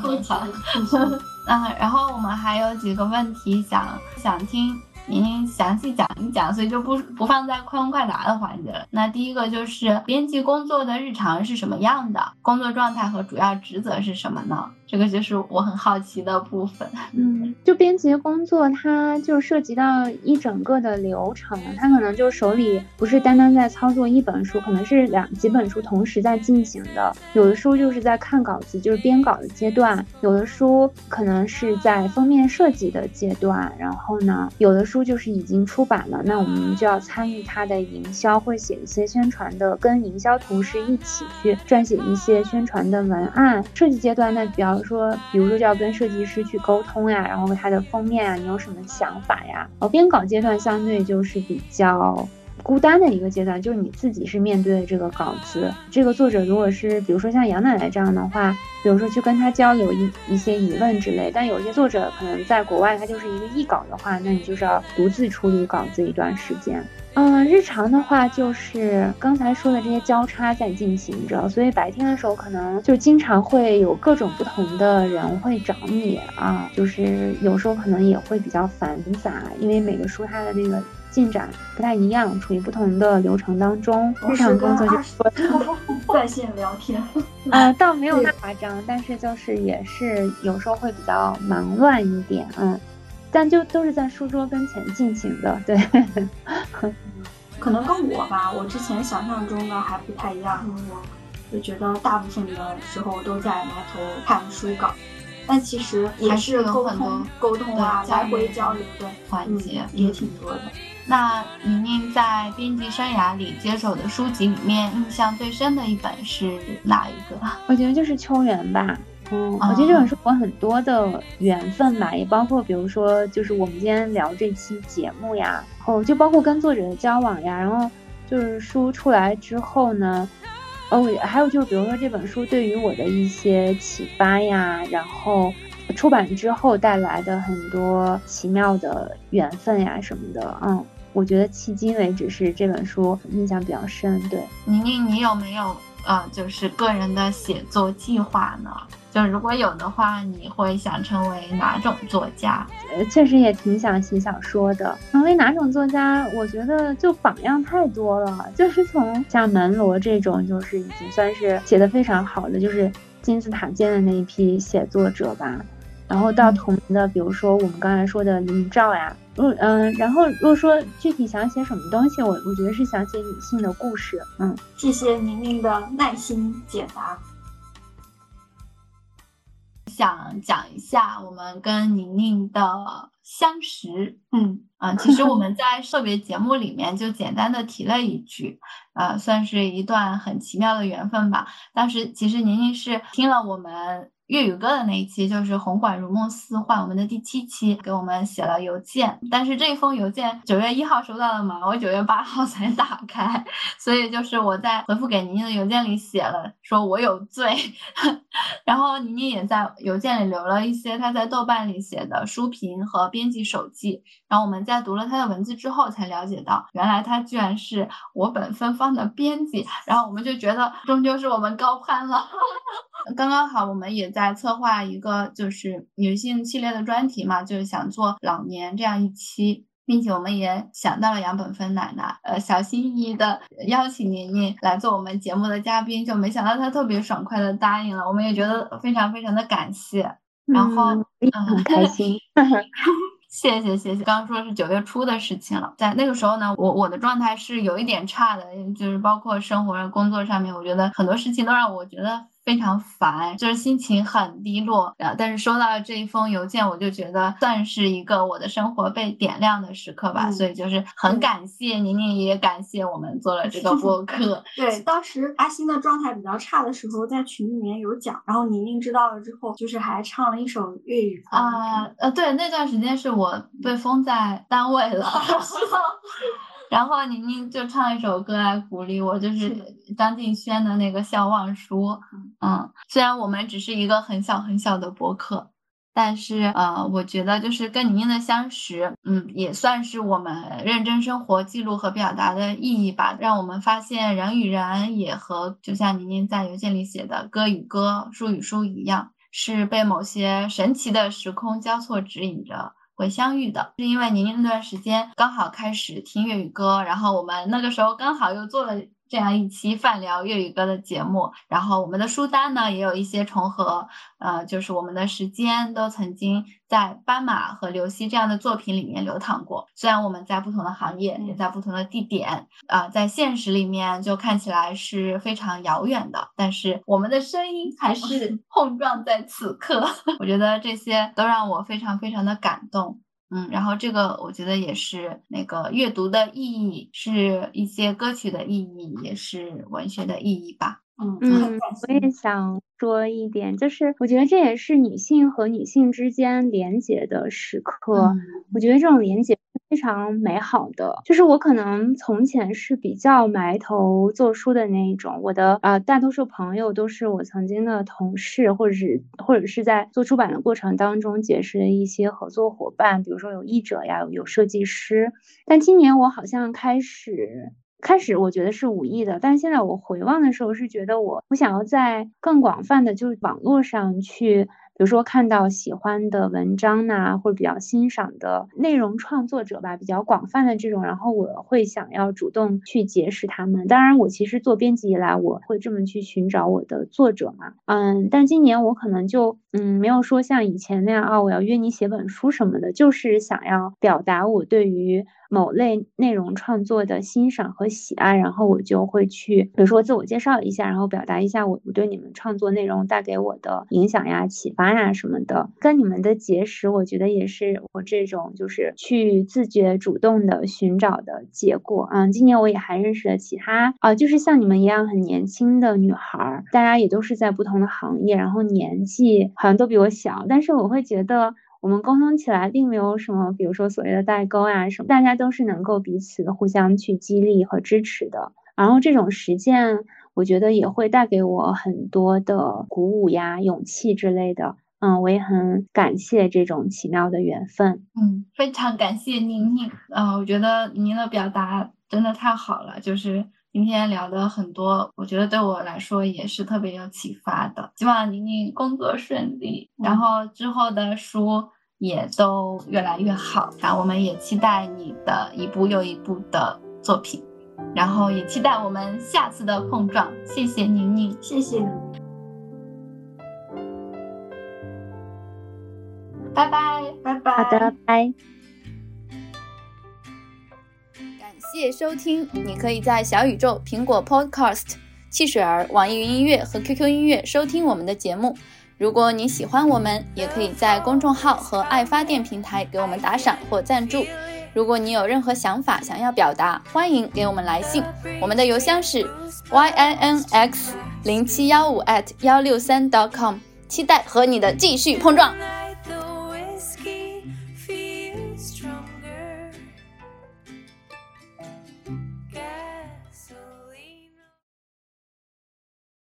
很好。嗯，然后我们还有几个问题想想听。您详细讲一讲，所以就不不放在快问快答的环节了。那第一个就是编辑工作的日常是什么样的？工作状态和主要职责是什么呢？这个就是我很好奇的部分。嗯，就编辑工作，它就涉及到一整个的流程，它可能就手里不是单单在操作一本书，可能是两几本书同时在进行的。有的书就是在看稿子，就是编稿的阶段；有的书可能是在封面设计的阶段。然后呢，有的书就是已经出版了，那我们就要参与它的营销，会写一些宣传的，跟营销同事一起去撰写一些宣传的文案。设计阶段那，比较。说，比如说就要跟设计师去沟通呀，然后他的封面啊，你有什么想法呀？然后，编稿阶段相对就是比较孤单的一个阶段，就是你自己是面对这个稿子。这个作者如果是比如说像杨奶奶这样的话，比如说去跟他交流一一些疑问之类，但有些作者可能在国外，他就是一个译稿的话，那你就是要独自处理稿子一段时间。嗯，日常的话就是刚才说的这些交叉在进行着，所以白天的时候可能就经常会有各种不同的人会找你啊，就是有时候可能也会比较繁杂，因为每个书它的那个进展不太一样，处于不同的流程当中。日常工作就是 在线聊天，呃，倒没有那夸张，但是就是也是有时候会比较忙乱一点，嗯。但就都是在书桌跟前进行的，对，可能跟我吧，我之前想象中的还不太一样，我就觉得大部分的时候都在埋头看书稿，但其实也是沟通沟通啊，来回交流的环节也挺多的。那宁宁在编辑生涯里接手的书籍里面，印象最深的一本是哪一个？我觉得就是《秋园》吧。嗯，我觉得这本书有很多的缘分吧，也包括比如说，就是我们今天聊这期节目呀，然后就包括跟作者的交往呀，然后就是书出来之后呢，哦，还有就是比如说这本书对于我的一些启发呀，然后出版之后带来的很多奇妙的缘分呀什么的，嗯，我觉得迄今为止是这本书印象比较深。对，宁宁，你有没有？呃，就是个人的写作计划呢？就如果有的话，你会想成为哪种作家？呃，确实也挺想写小说的。成为哪种作家？我觉得就榜样太多了，就是从像门罗这种，就是已经算是写的非常好的，就是金字塔尖的那一批写作者吧。然后到同名的，比如说我们刚才说的林兆呀，嗯嗯，然后如果说具体想写什么东西，我我觉得是想写女性的故事。嗯，谢谢宁宁的耐心解答。想讲一下我们跟宁宁的相识。嗯啊，其实我们在特别节目里面就简单的提了一句，啊，算是一段很奇妙的缘分吧。当时其实宁宁是听了我们。粤语歌的那一期就是《红馆如梦似幻》，我们的第七期给我们写了邮件，但是这封邮件九月一号收到了嘛，我九月八号才打开，所以就是我在回复给宁宁的邮件里写了说我有罪，然后宁宁也在邮件里留了一些他在豆瓣里写的书评和编辑手记，然后我们在读了他的文字之后才了解到，原来他居然是我本芬芳的编辑，然后我们就觉得终究是我们高攀了，刚刚好我们也在。策划一个就是女性系列的专题嘛，就是想做老年这样一期，并且我们也想到了杨本芬奶奶，呃，小心翼翼的邀请宁宁来做我们节目的嘉宾，就没想到她特别爽快的答应了，我们也觉得非常非常的感谢，然后嗯，很开心，谢谢谢谢。刚刚说是九月初的事情了，在那个时候呢，我我的状态是有一点差的，就是包括生活、工作上面，我觉得很多事情都让我觉得。非常烦，就是心情很低落。然后，但是收到这一封邮件，我就觉得算是一个我的生活被点亮的时刻吧。所以就是很感谢宁宁，也感谢我们做了这个播 客。对，当时阿星的状态比较差的时候，在群里面有讲，然后宁宁知道了之后，就是还唱了一首粤语歌啊。呃，对，那段时间是我被封在单位了。然后宁宁就唱一首歌来鼓励我，就是张敬轩的那个《笑忘书》。嗯，虽然我们只是一个很小很小的博客，但是呃，我觉得就是跟宁宁的相识，嗯，也算是我们认真生活、记录和表达的意义吧。让我们发现人与人也和就像宁宁在邮件里写的“歌与歌，书与书”一样，是被某些神奇的时空交错指引着。会相遇的，是因为您那段时间刚好开始听粤语歌，然后我们那个时候刚好又做了。这样一期泛聊粤语歌的节目，然后我们的书单呢也有一些重合，呃，就是我们的时间都曾经在斑马和刘希这样的作品里面流淌过。虽然我们在不同的行业，也在不同的地点，啊，在现实里面就看起来是非常遥远的，但是我们的声音还是 碰撞在此刻。我觉得这些都让我非常非常的感动。嗯，然后这个我觉得也是那个阅读的意义，是一些歌曲的意义，也是文学的意义吧。嗯嗯，我也想说一点，就是我觉得这也是女性和女性之间连结的时刻。我觉得这种连接。非常美好的，就是我可能从前是比较埋头做书的那一种，我的啊大多数朋友都是我曾经的同事，或者是或者是在做出版的过程当中结识的一些合作伙伴，比如说有译者呀，有设计师。但今年我好像开始开始，我觉得是无意的，但现在我回望的时候是觉得我我想要在更广泛的，就是网络上去。比如说看到喜欢的文章呐，或者比较欣赏的内容创作者吧，比较广泛的这种，然后我会想要主动去结识他们。当然，我其实做编辑以来，我会这么去寻找我的作者嘛。嗯，但今年我可能就嗯没有说像以前那样啊，我要约你写本书什么的，就是想要表达我对于。某类内容创作的欣赏和喜爱，然后我就会去，比如说自我介绍一下，然后表达一下我我对你们创作内容带给我的影响呀、启发呀什么的。跟你们的结识，我觉得也是我这种就是去自觉主动的寻找的结果。嗯，今年我也还认识了其他啊，就是像你们一样很年轻的女孩，大家也都是在不同的行业，然后年纪好像都比我小，但是我会觉得。我们沟通起来并没有什么，比如说所谓的代沟啊什么，大家都是能够彼此互相去激励和支持的。然后这种实践，我觉得也会带给我很多的鼓舞呀、勇气之类的。嗯，我也很感谢这种奇妙的缘分。嗯，非常感谢宁宁。嗯，我觉得您的表达真的太好了，就是今天聊的很多，我觉得对我来说也是特别有启发的。希望宁宁工作顺利，然后之后的书也都越来越好。然后我们也期待你的一部又一部的作品，然后也期待我们下次的碰撞。谢谢宁宁，谢谢。拜拜，拜拜。好的，拜。谢收听，你可以在小宇宙、苹果 Podcast、汽水儿、网易云音乐和 QQ 音乐收听我们的节目。如果你喜欢我们，也可以在公众号和爱发电平台给我们打赏或赞助。如果你有任何想法想要表达，欢迎给我们来信，我们的邮箱是 yinx 零七幺五 at 幺六三 dot com，期待和你的继续碰撞。